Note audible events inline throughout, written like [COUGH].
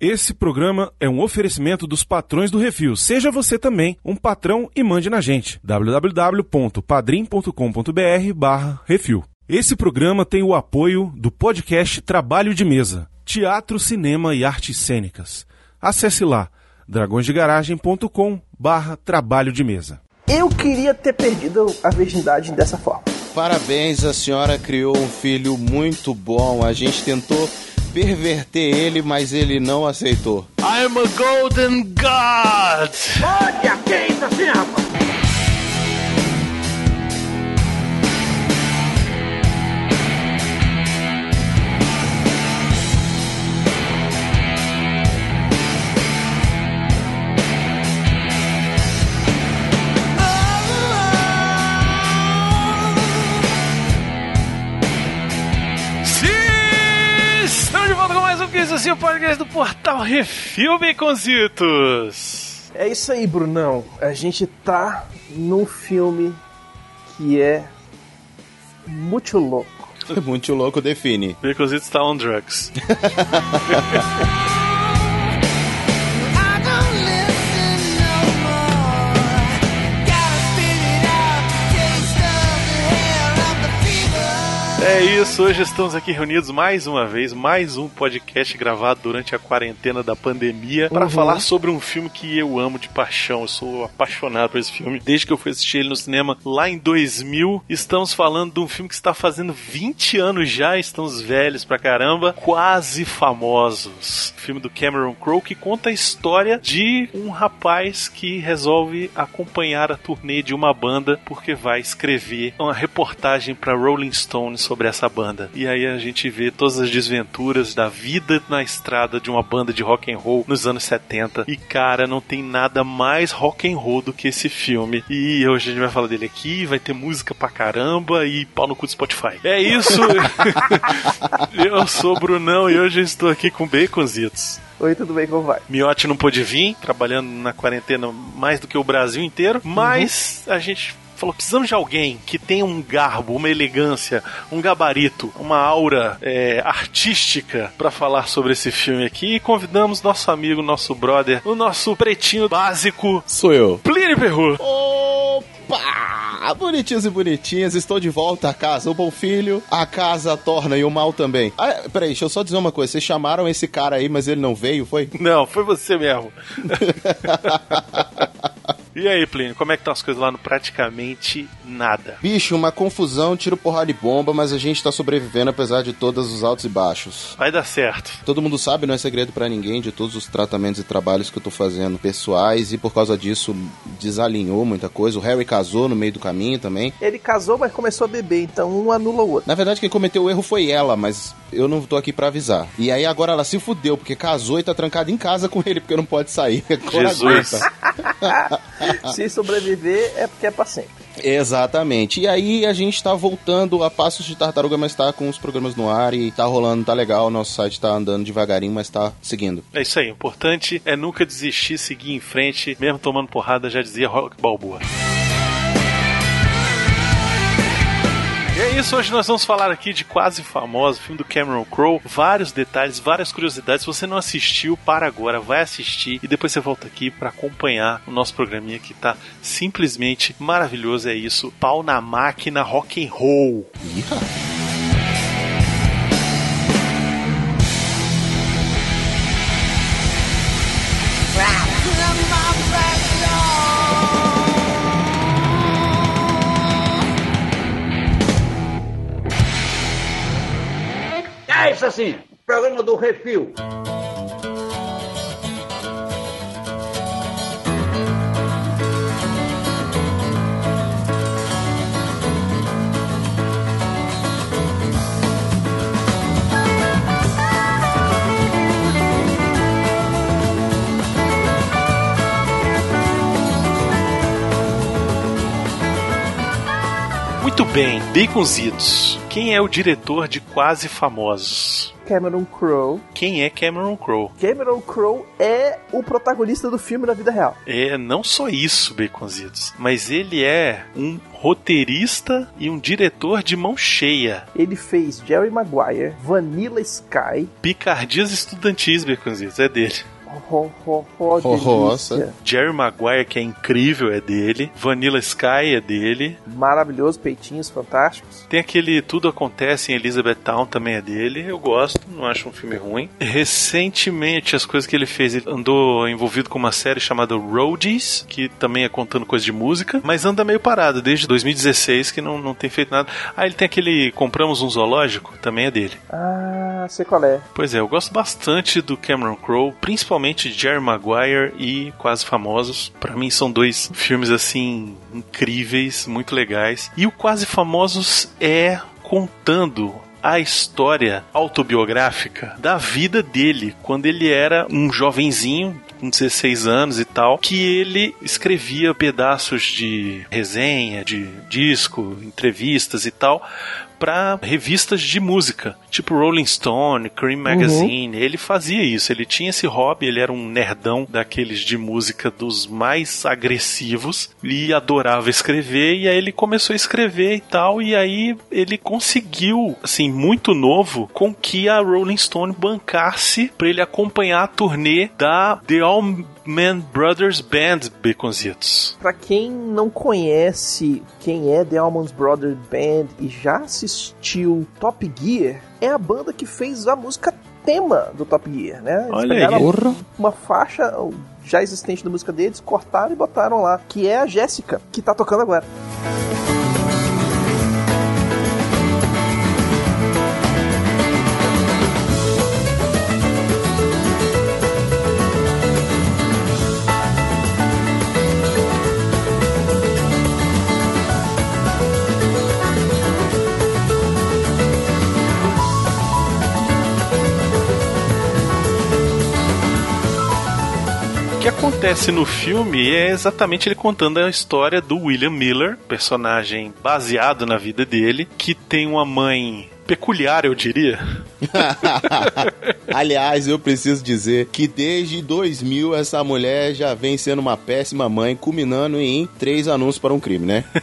Esse programa é um oferecimento dos patrões do Refil. Seja você também um patrão e mande na gente. www.padrim.com.br barra Refil. Esse programa tem o apoio do podcast Trabalho de Mesa, Teatro, Cinema e Artes Cênicas. Acesse lá dragõesdegaragem.com barra Trabalho de Mesa. Eu queria ter perdido a virgindade dessa forma. Parabéns, a senhora criou um filho muito bom. A gente tentou perverter ele, mas ele não aceitou. I'm a golden god! Olha, que é isso assim, rapaz? Isso assim, o podcast do Portal Refil Baconzitos. É isso aí, Brunão. A gente tá num filme que é muito louco. [LAUGHS] Muito louco, define. Baconzitos está on drugs. [LAUGHS] É isso, hoje estamos aqui reunidos mais uma vez, mais um podcast gravado durante a quarentena da pandemia para Uhum. falar sobre um filme que eu amo de paixão. Eu sou apaixonado por esse filme desde que eu fui assistir ele no cinema lá em 2000. Estamos falando de um filme que está fazendo 20 anos já, estamos velhos pra caramba, quase famosos. Filme do Cameron Crowe que conta a história de um rapaz que resolve acompanhar a turnê de uma banda porque vai escrever uma reportagem para Rolling Stone sobre essa banda. E aí a gente vê todas as desventuras da vida na estrada de uma banda de rock and roll nos anos 70. E cara, não tem nada mais rock and roll do que esse filme. E hoje a gente vai falar dele aqui, vai ter música pra caramba e pau no cu do Spotify. É isso. [LAUGHS] eu sou o Brunão e hoje eu estou aqui com Baconzitos. Oi, tudo bem? Como vai? Miotti não pôde vir, trabalhando na quarentena mais do que o Brasil inteiro, mas a gente falou: precisamos de alguém que tenha um garbo, uma elegância, um gabarito, uma aura é, artística pra falar sobre esse filme aqui. E convidamos nosso amigo, nosso brother, o nosso pretinho básico, Sou eu. Plínio Perru. Opa! Bonitinhos e bonitinhas, estou de volta à casa. O bom filho, a casa torna e o mal também. Ah, peraí, deixa eu só dizer uma coisa. Vocês chamaram esse cara aí, mas ele não veio, foi? Não, foi você mesmo. [LAUGHS] E aí, Plínio, como é que estão as coisas lá no praticamente nada? Bicho, uma confusão, tiro porrada de bomba, mas a gente tá sobrevivendo apesar de todos os altos e baixos. Vai dar certo. Todo mundo sabe, não é segredo pra ninguém, de todos os tratamentos e trabalhos que eu tô fazendo pessoais e por causa disso desalinhou muita coisa. O Harry casou no meio do caminho também. Ele casou, mas começou a beber, então um anula o outro. Na verdade, quem cometeu o erro foi ela, mas eu não tô aqui pra avisar. E aí agora ela se fudeu, porque casou e tá trancada em casa com ele, porque não pode sair. [LAUGHS] Agora Jesus. [LAUGHS] [LAUGHS] Se sobreviver, é porque é pra sempre. Exatamente. E aí a gente tá voltando a passos de tartaruga, mas tá com os programas no ar e tá rolando, tá legal. Nosso site tá andando devagarinho, mas tá seguindo. É isso aí, o importante é nunca desistir, seguir em frente, mesmo tomando porrada, já dizia Rock Balboa. E é isso, hoje nós vamos falar aqui de Quase Famoso, filme do Cameron Crowe. Vários detalhes, várias curiosidades. Se você não assistiu, para agora, vai assistir e depois você volta aqui para acompanhar o nosso programinha que tá simplesmente maravilhoso. É isso, pau na máquina rock and roll. Ih, É isso assim, programa do Refil. Bem, Baconzitos. Quem é o diretor de Quase Famosos? Cameron Crowe. Quem é Cameron Crowe? Cameron Crowe é o protagonista do filme na vida real. É não só isso, Baconzitos, mas ele é um roteirista e um diretor de mão cheia. Ele fez Jerry Maguire, Vanilla Sky, Picardias estudantis, Baconzitos, é dele. Ho, ho, ho, Nossa. delícia. Jerry Maguire, que é incrível, é dele. Vanilla Sky é dele. Maravilhoso, peitinhos fantásticos. Tem aquele Tudo Acontece em Elizabeth Town, também é dele. Eu gosto, não acho um filme ruim. Recentemente, as coisas que ele fez, ele andou envolvido com uma série chamada Roadies, que também é contando coisa de música, mas anda meio parado desde 2016 que não, não tem feito nada. Ah, ele tem aquele Compramos um Zoológico, também é dele. Ah, sei qual é. Pois é, eu gosto bastante do Cameron Crowe, principalmente de Jerry Maguire e Quase Famosos. Pra mim são dois filmes assim incríveis, muito legais. E o Quase Famosos é contando a história autobiográfica da vida dele quando ele era um jovenzinho com 16 anos e tal, que ele escrevia pedaços de resenha, de disco, entrevistas e tal para revistas de música, tipo Rolling Stone, Cream Magazine. Ele fazia isso, ele tinha esse hobby, ele era um nerdão daqueles de música dos mais agressivos e adorava escrever e aí ele começou a escrever e tal e aí ele conseguiu, assim, muito novo, com que a Rolling Stone bancasse para ele acompanhar a turnê da The All Man Brothers Band Baconzitos. Pra quem não conhece quem é The Almond Brothers Band e já assistiu Top Gear, é a banda que fez a música tema do Top Gear, né? Eles Olha pegaram aí. Uma faixa já existente da música deles, cortaram e botaram lá, que é a Jéssica, que tá tocando agora. O acontece no filme é exatamente ele contando a história do William Miller, personagem baseado na vida dele, que tem uma mãe peculiar, eu diria. [LAUGHS] Aliás, eu preciso dizer que desde 2000 essa mulher já vem sendo uma péssima mãe, culminando em três anúncios para um crime, né? [LAUGHS]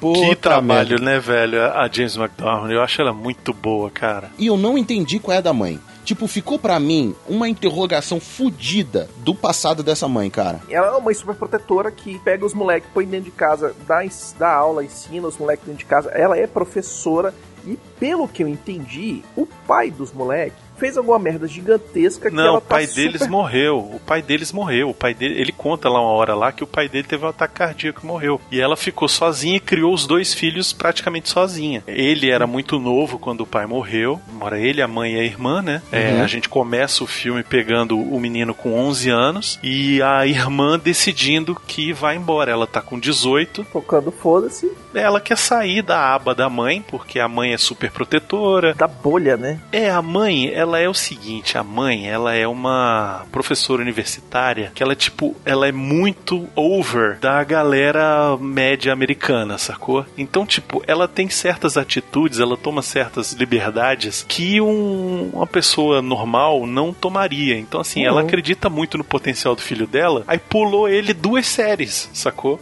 Que trabalho, merda. né, velho? A James McDormand, eu acho ela muito boa, cara. E eu não entendi qual é a da mãe. Tipo, ficou pra mim uma interrogação fodida do passado dessa mãe, cara. Ela é uma mãe super protetora que pega os moleques, põe dentro de casa, dá, dá aula, ensina os moleques dentro de casa. Ela é professora e, pelo que eu entendi, o pai dos moleques fez alguma merda gigantesca que Não, ela o pai tá deles super... [LAUGHS] morreu. O pai deles morreu. O pai dele, ele conta lá uma hora lá que o pai dele teve um ataque cardíaco e morreu. E ela ficou sozinha e criou os dois filhos praticamente sozinha. Ele era muito novo quando o pai morreu. Mora ele, a mãe e a irmã, né? É, Uhum. a gente começa o filme pegando o menino com 11 anos e a irmã decidindo que vai embora. Ela tá com 18 Tocando foda-se ela quer sair da aba da mãe, porque a mãe é super protetora. da bolha, né? É, a mãe, ela é o seguinte, a mãe, ela é uma professora universitária que ela, tipo, ela é muito over da galera média americana, sacou? Então, tipo, ela tem certas atitudes, ela toma certas liberdades que um- uma pessoa normal não tomaria. Então, assim, ela Uhum. acredita muito no potencial do filho dela, aí pulou ele duas séries, sacou?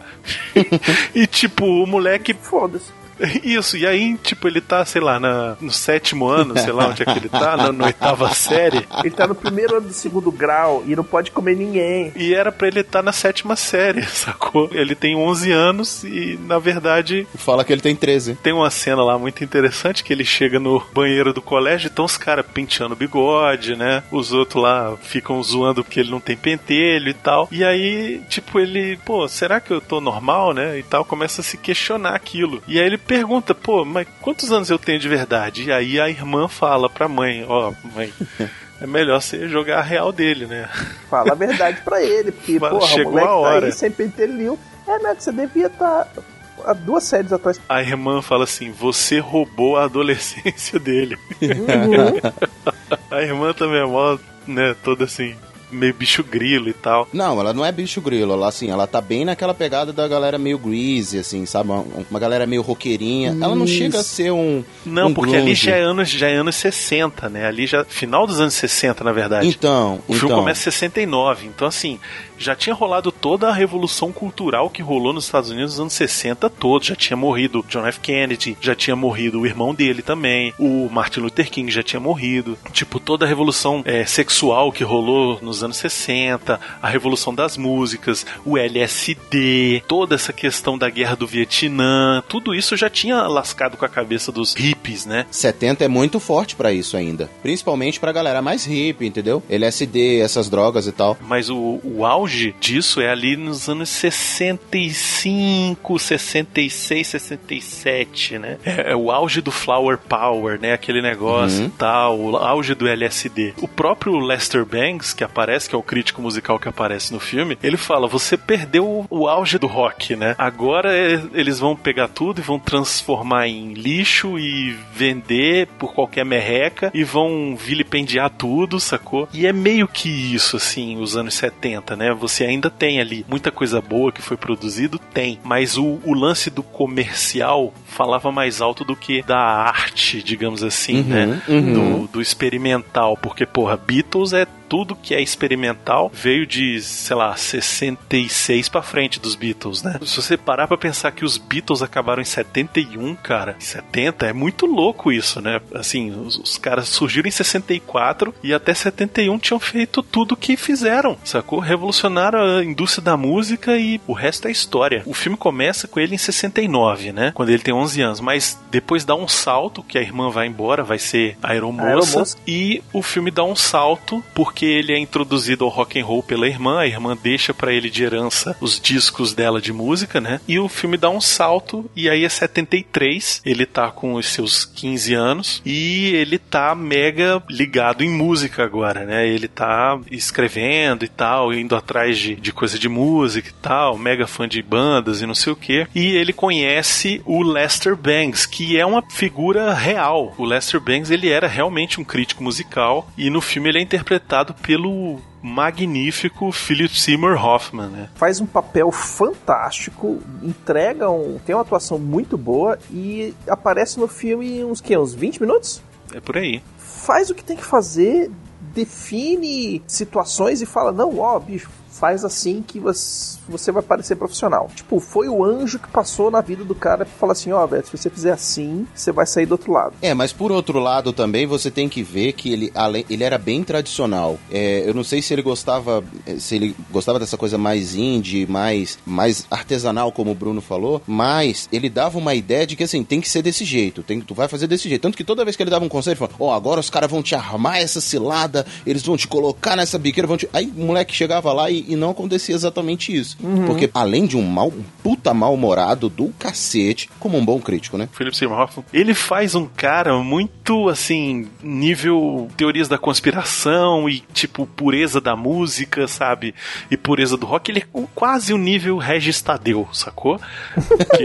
[LAUGHS] [LAUGHS] e, tipo, o moleque Foda-se. [LAUGHS] isso, e aí, tipo, ele tá, sei lá, na, no sétimo ano, sei lá onde é que ele tá, na, na oitava [LAUGHS] série, Ele tá no primeiro ano do segundo grau e não pode comer ninguém. e era pra ele estar na sétima série, [LAUGHS] sacou? Ele tem 11 anos e, na verdade, Fala que ele tem 13. tem uma cena lá muito interessante que ele chega no banheiro do colégio, então os caras penteando o bigode, né? Os outros lá ficam zoando porque ele não tem pentelho e tal. E aí, tipo, ele, pô, será que eu tô normal, né? E tal, começa a se questionar aquilo. E aí ele pergunta, pô, mas quantos anos eu tenho de verdade? E aí a irmã fala pra mãe, ó, mãe. [LAUGHS] É melhor você jogar a real dele, né? Fala a verdade pra ele, porque, Mas porra, chegou o moleque a hora. tá aí sem pentelho. É, né, que você devia estar há duas séries atrás. A irmã fala assim: você roubou a adolescência dele. Uhum. [LAUGHS] A irmã também é mó, né, toda assim, meio bicho grilo e tal. Não, ela não é bicho grilo, ela assim, ela tá bem naquela pegada da galera meio greasy, assim, sabe? Uma, uma galera meio roqueirinha. Ela não chega a ser um. Não, um porque ali grunge. já é, anos, já é anos 60, né? Ali já. Final dos anos 60, na verdade. Então, O filme então. começa em 69, então assim, já tinha rolado toda a revolução cultural que rolou nos Estados Unidos nos anos 60 todos. Já tinha morrido John F. Kennedy, já tinha morrido o irmão dele também, o Martin Luther King já tinha morrido. Tipo, toda a revolução é, sexual que rolou nos anos 60, a revolução das músicas, o LSD, toda essa questão da guerra do Vietnã, tudo isso já tinha lascado com a cabeça dos hippies, né? 70 é muito forte pra isso ainda. Principalmente pra galera mais hippie, entendeu? LSD, essas drogas e tal. Mas o, o auge disso é ali nos anos 65, 66, 67, né? É, é o auge do Flower Power, né? Aquele negócio Uhum. e tal, o auge do LSD. O próprio Lester Bangs, que aparece, que é o crítico musical que aparece no filme, ele fala: você perdeu o auge do rock, né? Agora é- eles vão pegar tudo e vão transformar em lixo e vender por qualquer merreca e vão vilipendiar tudo, sacou? E é meio que isso, assim, os anos 70, né? Você ainda tem ali muita coisa boa que foi produzido, tem, mas o, o lance do comercial falava mais alto do que da arte, digamos assim, Uhum, né? uhum. Do, do experimental, porque, porra, Beatles é tudo que é experimental veio de, sei lá, 66 pra frente dos Beatles, né? Se você parar pra pensar que os Beatles acabaram em 71, cara, em 70, é muito louco isso, né? Assim, os, os caras surgiram em 64 e até 71 tinham feito tudo que fizeram, sacou? Revolucionaram a indústria da música e o resto é história. O filme começa com ele em 69, né? Quando ele tem 11 anos, mas depois dá um salto, que a irmã vai embora, vai ser a aeromoça, aeromoça. e o filme dá um salto porque ele é introduzido ao rock and roll pela irmã, a irmã deixa pra ele de herança os discos dela de música, né? E o filme dá um salto e aí é 73, ele tá com os seus 15 anos e ele tá mega ligado em música agora, né? Ele tá escrevendo e tal, indo atrás de, de coisa de música e tal, mega fã de bandas e não sei o que. E ele conhece o Lester Bangs, que é uma figura real. O Lester Bangs, ele era realmente um crítico musical e no filme ele é interpretado pelo magnífico Philip Seymour Hoffman, né? Faz um papel fantástico, entrega um. tem uma atuação muito boa e aparece no filme uns que? Uns 20 minutos? É por aí. Faz o que tem que fazer, define situações e fala: não, ó, bicho, faz assim que você, vai parecer profissional. Tipo, foi o anjo que passou na vida do cara pra falar assim: ó, velho, se você fizer assim, você vai sair do outro lado. É, mas por outro lado também você tem que ver que ele, além, ele era bem tradicional. É, eu não sei se ele gostava se ele gostava dessa coisa mais indie, mais, mais artesanal, como o Bruno falou, mas ele dava uma ideia de que assim, tem que ser desse jeito, tem, tu vai fazer desse jeito. Tanto que toda vez que ele dava um conselho, ele falava, ó, agora os caras vão te armar essa cilada, eles vão te colocar nessa biqueira, vão te... Aí o moleque chegava lá e, e não acontecia exatamente isso. Porque além de um mal, um puta mal-humorado do cacete, como um bom crítico, né? Philip Seymour Hoffman, ele faz um cara muito, assim, nível teorias da conspiração e, tipo, pureza da música, sabe? E pureza do rock. Ele é quase o nível Regis Tadeu, sacou? Que,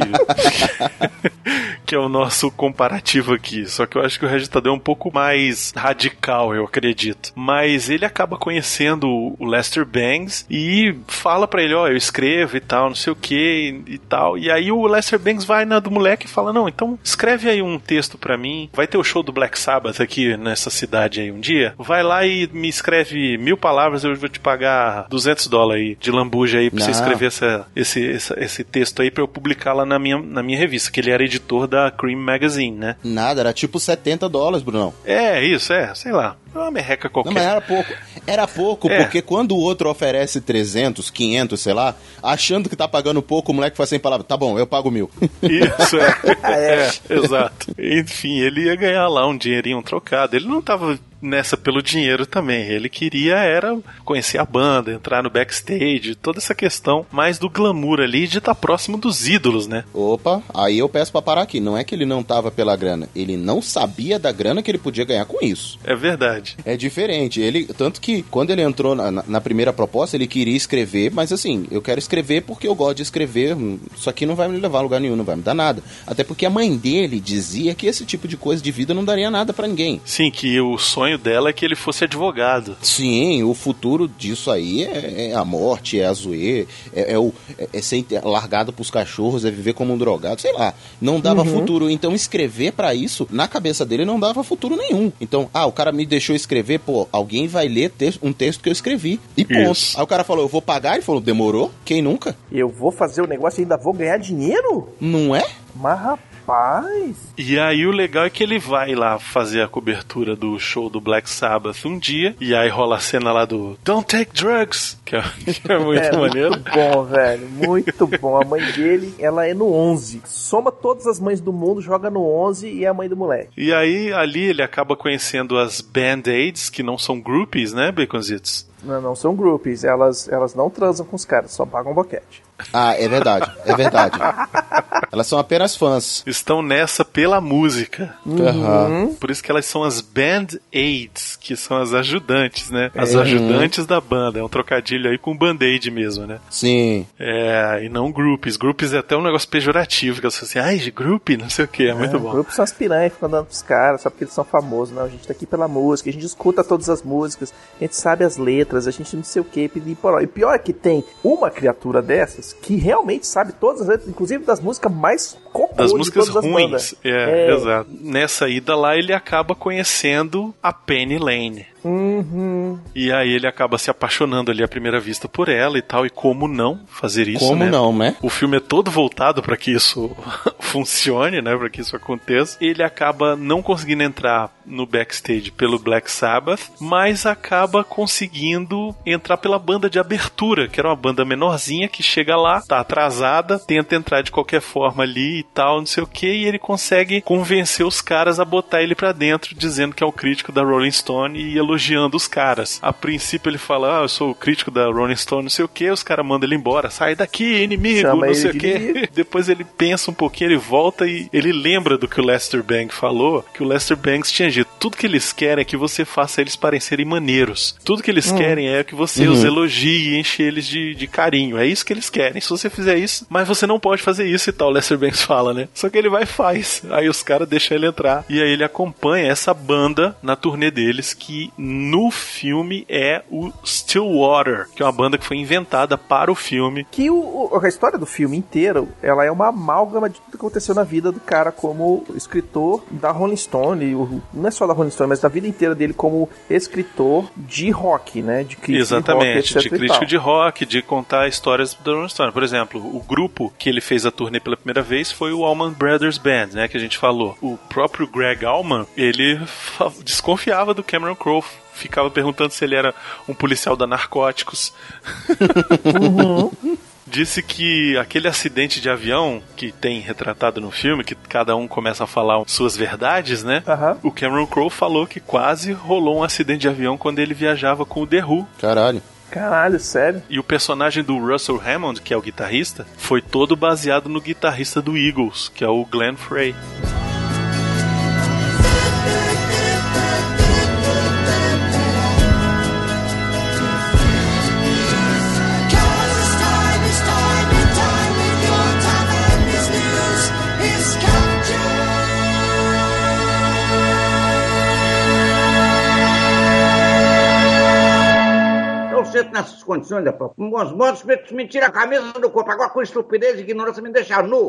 [LAUGHS] que é o nosso comparativo aqui. Só que eu acho que o Regis Tadeu é um pouco mais radical, eu acredito. Mas ele acaba conhecendo o Lester Bangs e fala pra ele, ó, eu escrevo e tal, não sei o que e tal. E aí o Lester Bangs vai na do moleque e fala, não, então escreve aí um texto pra mim. Vai ter o show do Black Sabbath aqui nessa cidade aí um dia. Vai lá e me escreve mil palavras, eu vou te pagar 200 dólares de lambuja aí pra você Não. escrever essa, esse, essa- esse texto aí pra eu publicar lá na minha, na minha revista, que ele era editor da Cream Magazine, né? Nada, era tipo 70 dólares, Brunão. É, isso, é, sei lá. Uma merreca qualquer. Não, mas era pouco. Era pouco, É. porque quando o outro oferece 300, 500, sei lá, achando que tá pagando pouco, o moleque faz sem palavra. Tá bom, eu pago mil. [LAUGHS] Isso, [LAUGHS] é. é, exato. Enfim, ele ia ganhar lá um dinheirinho trocado. Ele não tava nessa pelo dinheiro também. Ele queria era conhecer a banda, entrar no backstage, toda essa questão mais do glamour ali de estar próximo dos ídolos, né? Opa, aí eu peço pra parar aqui. Não é que ele não tava pela grana, ele não sabia da grana que ele podia ganhar com isso. É verdade. É diferente. Ele, tanto que quando ele entrou na, na- primeira proposta, ele queria escrever, mas assim, eu quero escrever porque eu gosto de escrever. hum, Isso aqui não vai me levar a lugar nenhum, não vai me dar nada. Até porque a mãe dele dizia que esse tipo de coisa de vida não daria nada pra ninguém. Sim, que o sonho sonho dela é que ele fosse advogado. Sim, o futuro disso aí é, é a morte, é a zoeira, é, é, o, é, é ser largado pros cachorros, é viver como um drogado, sei lá. Não dava uhum. futuro. Então escrever para isso, na cabeça dele, não dava futuro nenhum. Então, ah, o cara me deixou escrever, pô, alguém vai ler um texto que eu escrevi. E ponto. Isso. Aí o cara falou, eu vou pagar, ele falou, demorou? Quem nunca? Eu vou fazer o negócio e ainda vou ganhar dinheiro? Não é? Mas Rapaz! E aí o legal é que ele vai lá fazer a cobertura do show do Black Sabbath um dia, e aí rola a cena lá do Don't Take Drugs, que é, [LAUGHS] que é muito é, maneiro. Muito bom, velho, muito bom. A mãe dele, ela é no 11. Soma todas as mães do mundo, joga no 11 e é a mãe do moleque. E aí ali ele acaba conhecendo as Band-Aids, que não são groupies, né, Baconzitos? Não, não são groupies, elas, elas não transam com os caras, só pagam boquete. Ah, é verdade, é verdade. elas são apenas fãs. Estão nessa pela música. Uhum. Por isso que elas são as band aids, que são as ajudantes, né? As uhum. ajudantes da banda. É um trocadilho aí com band-aid mesmo, né? Sim. É, e não groups. Groups é até um negócio pejorativo, que elas falam assim, ai, de group, não sei o que, é muito é, bom. Grupos são aspirantes, ficam dando pros caras, só porque eles são famosos, não. A gente tá aqui pela música, a gente escuta todas as músicas, a gente sabe as letras, a gente não sei o que, E pior é que tem uma criatura dessas que realmente sabe todas as letras, inclusive das músicas mais cocô das músicas ruins. É, é, exato. Nessa ida lá ele acaba conhecendo a Penny Lane. Uhum. E aí ele acaba se apaixonando ali à primeira vista por ela e tal. E como não fazer isso? Como né? não, né? O filme é todo voltado para que isso [LAUGHS] funcione, né? Para que isso aconteça. Ele acaba não conseguindo entrar no backstage pelo Black Sabbath, mas acaba conseguindo entrar pela banda de abertura, que era uma banda menorzinha que chega lá, tá atrasada, tenta entrar de qualquer forma ali e tal, não sei o que, e ele consegue convencer os caras a botar ele para dentro, dizendo que é o crítico da Rolling Stone e elogiando os caras. A princípio ele fala, ah, eu sou o crítico da Rolling Stone, não sei o que, os caras mandam ele embora, sai daqui, inimigo, Chama não sei o que. [LAUGHS] Depois ele pensa um pouquinho, ele volta e ele lembra do que o Lester Banks falou, que o Lester Banks tinha dito, tudo que eles querem é que você faça eles parecerem maneiros. Tudo que eles hum. querem é que você uhum. os elogie e enche eles de, de carinho. É isso que eles querem. Se você fizer isso, mas você não pode fazer isso e tal, o Lester Banks fala, né? Só que ele vai e faz. Aí os caras deixam ele entrar. E aí ele acompanha essa banda na turnê deles que no filme é o Stillwater, que é uma banda que foi inventada para o filme. Que o, a história do filme inteiro, ela é uma amálgama de tudo que aconteceu na vida do cara como escritor da Rolling Stone, não é só da Rolling Stone, mas da vida inteira dele como escritor de rock, né? De crítico Exatamente, de, rock, de crítico de rock, de contar histórias da Rolling Stone. Por exemplo, o grupo que ele fez a turnê pela primeira vez foi o Allman Brothers Band, né? Que a gente falou. O próprio Greg Allman, ele desconfiava do Cameron Crowe ficava perguntando se ele era um policial da narcóticos. Uhum. [LAUGHS] Disse que aquele acidente de avião que tem retratado no filme, que cada um começa a falar suas verdades, né? Uhum. O Cameron Crowe falou que quase rolou um acidente de avião quando ele viajava com o The Who. Caralho. Caralho, sério? E o personagem do Russell Hammond, que é o guitarrista, foi todo baseado no guitarrista do Eagles, que é o Glenn Frey. Nessas condições. Com bons modos, me tira a camisa do corpo. Agora com estupidez e ignorância me deixa nu.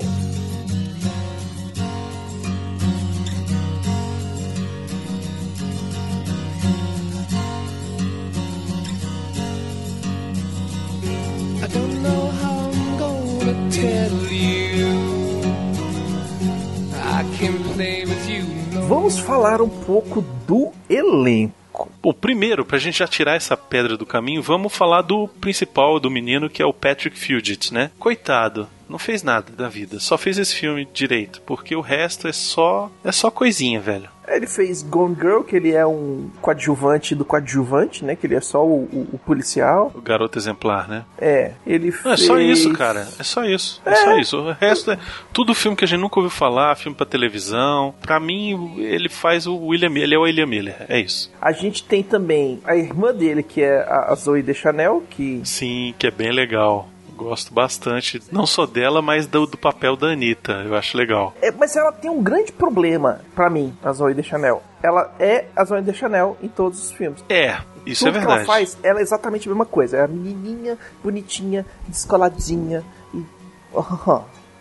Vamos falar um pouco do elenco. Bom, primeiro, pra gente já tirar essa pedra do caminho, vamos falar do principal do menino, que é o Patrick Fugit, né? Coitado, não fez nada da vida, só fez esse filme direito, porque o resto é só é só coisinha, velho. Ele fez Gone Girl, que ele é um coadjuvante do coadjuvante, né? Que ele é só o, o, o policial. O garoto exemplar, né? É, ele fez... Não, é só isso, cara. É só isso. É, é só isso. O resto é tudo filme que a gente nunca ouviu falar, filme pra televisão. Pra mim, ele faz o William Miller. Ele é o William Miller. É isso. A gente tem também a irmã dele, que é a Zoe de Chanel, que... Sim, que é bem legal Gosto bastante. Não só dela, mas do, do papel da Anitta. Eu acho legal. É, mas ela tem um grande problema, pra mim, a Zoe de Chanel. Ela é a Zoe de Chanel em todos os filmes. É, isso Tudo é que ela verdade. faz, ela é exatamente a mesma coisa. É a menininha, bonitinha, descoladinha e...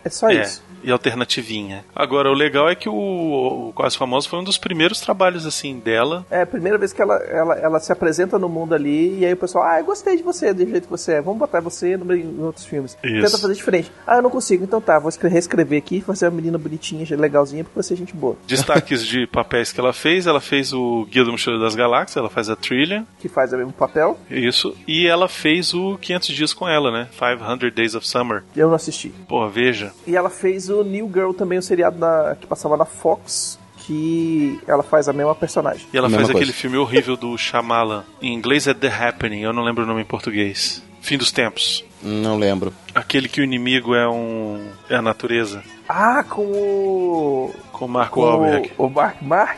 É só É, isso. E alternativinha. Agora, o legal é que o, o Quase Famoso foi um dos primeiros trabalhos, assim, dela. É a primeira vez que ela, ela, ela se apresenta no mundo ali e aí o pessoal, ah, eu gostei de você, do jeito que você é, vamos botar você no- em outros filmes. Isso. Tenta fazer diferente. Ah, eu não consigo, então tá, vou escre- reescrever aqui, fazer uma menina bonitinha, legalzinha, porque você é gente boa. Destaques de papéis que ela fez, ela fez o Guia do Mochileiro das Galáxias, ela faz a trilha, Que faz o mesmo papel. isso, e ela fez o 500 Dias com ela, né? 500 Days of Summer. Eu não assisti. Pô, veja. E ela fez o New Girl também, o seriado na- que passava na Fox, que ela faz a mesma personagem. E ela faz coisa. aquele filme horrível do Shyamalan. Em inglês é The Happening, eu não lembro o nome em português. Fim dos Tempos. Não lembro. Aquele que o inimigo é um. é a natureza. Ah, com o. Com o Mark Com Wahlberg. o, o Mark Mark?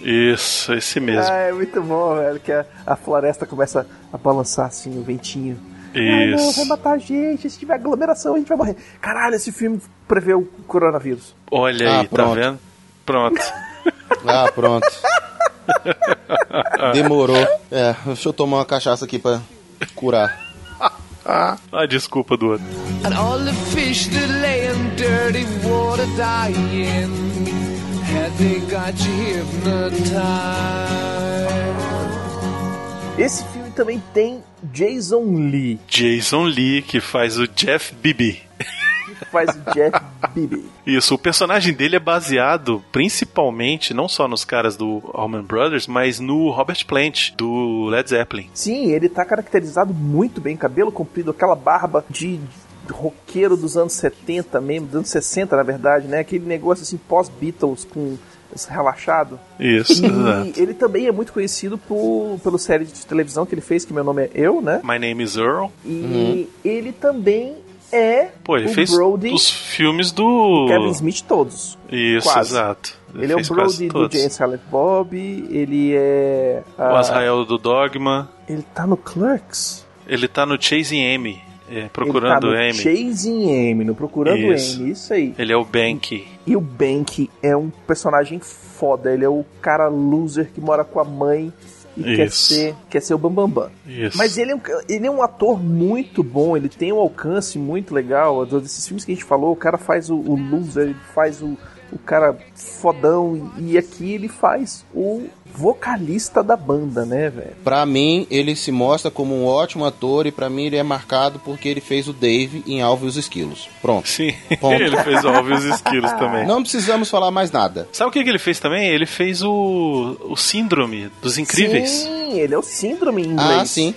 Isso, esse mesmo. Ah, é muito bom, velho. Que a, a floresta começa a balançar assim, o ventinho. Ai, não, vai Isso. matar a gente. Se tiver aglomeração, a gente vai morrer. Caralho, esse filme prevê o coronavírus. Olha Ah, aí, tá pronto. vendo? Pronto. [LAUGHS] Ah, pronto. Demorou. É, deixa eu tomar uma cachaça aqui pra curar. [LAUGHS] Ah, desculpa do outro. And all the fish that lay in dirty water dying Had they got you hypnotized Esse filme também tem Jason Lee, Jason Lee, que faz o Jeff Bibi. que faz o Jeff Bibi. Isso, o personagem dele é baseado principalmente, não só nos caras do Allman Brothers, mas no Robert Plant, do Led Zeppelin. Sim, ele tá caracterizado muito bem, cabelo comprido, aquela barba de roqueiro dos anos 70 mesmo, dos anos 60 na verdade, né? Aquele negócio assim pós-Beatles com relaxado. Isso, E exato. ele também é muito conhecido por, pelo série de televisão que ele fez, que meu nome é Eu, né? My Name is Earl. E ele também é Pô, ele o fez Brody os filmes do. Kevin Smith todos. Isso, quase. exato. Ele é o Brody do. Jane Silent Bob, ele é... O ah, Azrael do Dogma. ele tá no Clerks. Ele tá no Chasing Amy, é, ele procurando tá no Amy. Chasing Amy, no Procurando Isso. Amy, isso aí. Ele é o Bank. E o Bank é um personagem foda, ele é o cara loser que mora com a mãe e quer Isso. ser, quer ser o Bambambam. Bam, Bam. Mas ele é, um, ele é um ator muito bom, ele tem um alcance muito legal. Desses filmes que a gente falou, o cara faz o, o loser, ele faz o, o cara fodão, e aqui ele faz o vocalista da banda, né, velho? Pra mim, ele se mostra como um ótimo ator e pra mim ele é marcado porque ele fez o Dave em Alvo e os Esquilos. Pronto. Sim, Ponto. [LAUGHS] ele fez óbvios esquilos [LAUGHS] também. Não precisamos falar mais nada. Sabe o que, que ele fez também? Ele fez o, o Síndrome dos Incríveis. Sim, ele é o síndrome em inglês. Ah, sim.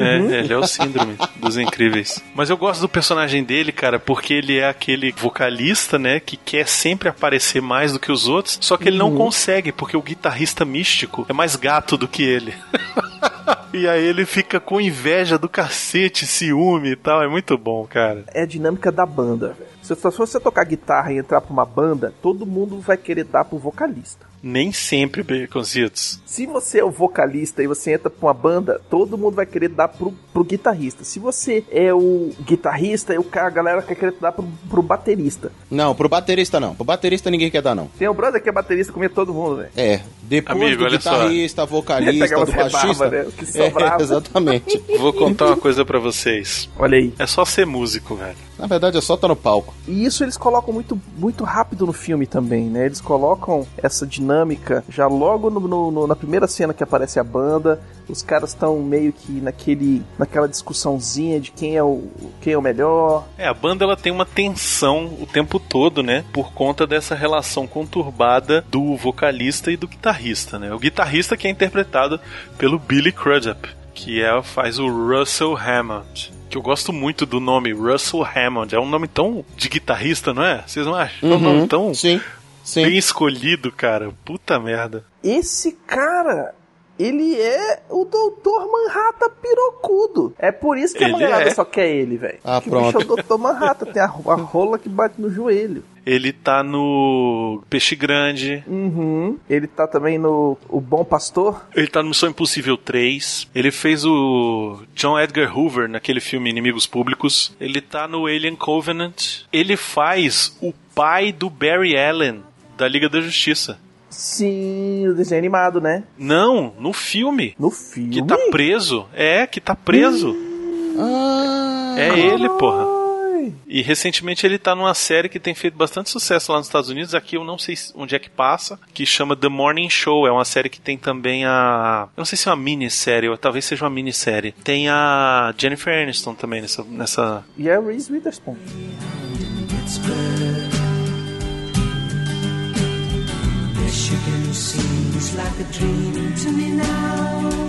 É, ele é o síndrome dos incríveis. Mas eu gosto do personagem dele, cara, porque ele é aquele vocalista, né, que quer sempre aparecer mais do que os outros, só que ele não consegue, porque o guitarrista místico é mais gato do que ele. [LAUGHS] e aí ele fica com inveja do cacete, ciúme e tal. É muito bom, cara. É a dinâmica da banda, velho. Se, se você tocar guitarra e entrar pra uma banda, todo mundo vai querer dar pro vocalista. Nem sempre, Baconzitos. Se você é o vocalista e você entra pra uma banda, todo mundo vai querer dar pro, pro guitarrista. Se você é o guitarrista, o cara, a galera quer querer dar pro, pro baterista. Não, pro baterista não. Pro baterista ninguém quer dar, não. Tem o brother que é baterista, comia todo mundo, velho. É, depois Amigo, do olha só. guitarrista, Ele [LAUGHS] vocalista, do baixista. né, o que [LAUGHS] É, exatamente. Vou contar uma coisa pra vocês. Olha aí. É só ser músico, velho. Na verdade, é só estar no palco. E isso eles colocam muito, muito rápido no filme também, né? Eles colocam essa dinâmica já logo no- no- no- na primeira cena que aparece a banda. Os caras estão meio que naquele, naquela discussãozinha de quem é o, quem é o melhor. É, a banda ela tem uma tensão o tempo todo, né? Por conta dessa relação conturbada do vocalista e do guitarrista, né? O guitarrista que é interpretado pelo Billy Crudup, que é, faz o Russell Hammond. Que eu gosto muito do nome Russell Hammond. É um nome tão de guitarrista, não é? Vocês não acham? É um nome tão Sim, sim. bem escolhido, cara. Puta merda. Esse cara, ele é o Doutor Manhattan pirocudo. É por isso que a Ele mulherada é. só quer ele, velho. Ah, Que o pronto. bicho é o Doutor Manhattan, tem a, a rola que bate no joelho. Ele tá no Peixe Grande. Uhum. Ele tá também no O Bom Pastor. Ele tá no Missão Impossível 3. Ele fez o John Edgar Hoover naquele filme Inimigos Públicos. Ele tá no Alien Covenant. Ele faz o pai do Barry Allen da Liga da Justiça. Sim, o desenho animado, né? Não, no filme. No filme. Que tá preso. É, que tá preso. é ele, porra. E recentemente ele tá numa série que tem feito bastante sucesso lá nos Estados Unidos. Aqui eu não sei onde é que passa, que chama The Morning Show. É uma série que tem também a. Eu não sei se é uma minissérie, ou talvez seja uma minissérie. Tem a Jennifer Aniston também nessa. nessa... E é Reese Witherspoon. Michigan seems like a dream to me now.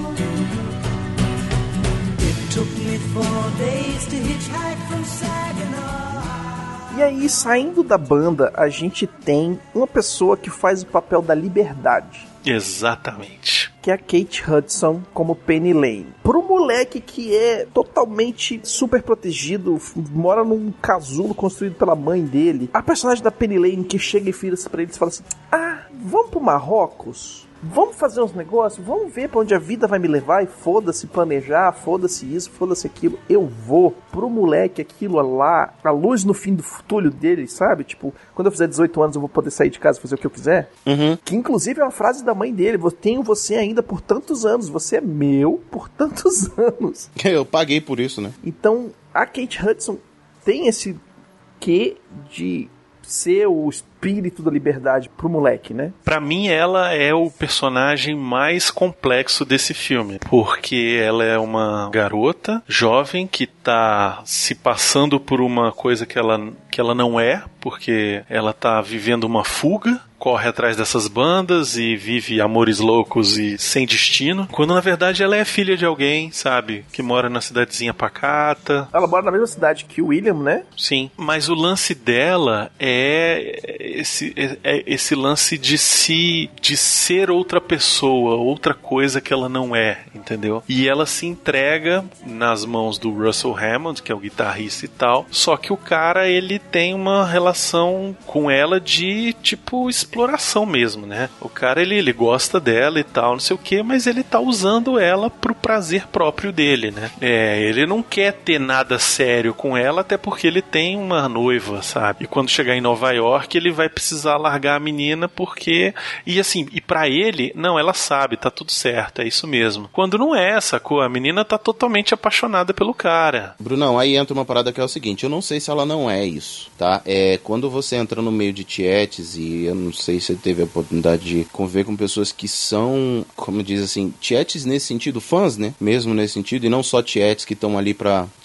E aí, saindo da banda, a gente tem uma pessoa que faz o papel da liberdade. Exatamente. que é a Kate Hudson como Penny Lane. Pro moleque que é totalmente super protegido, mora num casulo construído pela mãe dele, a personagem da Penny Lane que chega e vira-se pra ele e fala assim: Ah, vamos pro Marrocos? Vamos fazer uns negócios, vamos ver pra onde a vida vai me levar e foda-se planejar, foda-se isso, foda-se aquilo. Eu vou pro moleque aquilo lá, a luz no fim do túnel dele, sabe? Tipo, quando eu fizer 18 anos eu vou poder sair de casa e fazer o que eu quiser. Que inclusive é uma frase da mãe dele: "Vou- Tenho você ainda por tantos anos, você é meu por tantos [LAUGHS] anos. [LAUGHS] Eu paguei por isso, né? Então a Kate Hudson tem esse quê de ser o espírito da liberdade pro moleque, né? Pra mim, ela é o personagem mais complexo desse filme, porque ela é uma garota jovem que tá se passando por uma coisa que ela, que ela não é, porque ela tá vivendo uma fuga, corre atrás dessas bandas e vive amores loucos e sem destino, quando na verdade ela é filha de alguém, sabe, que mora na cidadezinha pacata, Ela mora na mesma cidade que o William, né? Sim, mas o lance dela é esse, é- é esse lance de se de ser outra pessoa, outra coisa que ela não é, entendeu? E ela se entrega nas mãos do Russell Hammond, que é o guitarrista e tal. Só que o cara ele tem uma relação com ela de tipo exploração mesmo, né? O cara ele, ele gosta dela e tal, não sei o que, mas ele tá usando ela pro prazer próprio dele, né? É, ele não quer ter nada sério com ela, até porque ele tem uma noiva, sabe? E quando chegar em Nova York, ele vai precisar largar a menina porque e assim, e para ele, não, ela sabe, tá tudo certo, é isso mesmo. Quando não é, sacou? A menina tá totalmente apaixonada pelo cara. Brunão, aí entra uma parada que é o seguinte, eu não sei se ela não é isso, tá? É, quando você entra no meio de tietes, e eu não sei se você teve a oportunidade de conviver com pessoas que são, como diz assim, tietes nesse sentido, fãs, né? Mesmo nesse sentido, e não só tietes que estão ali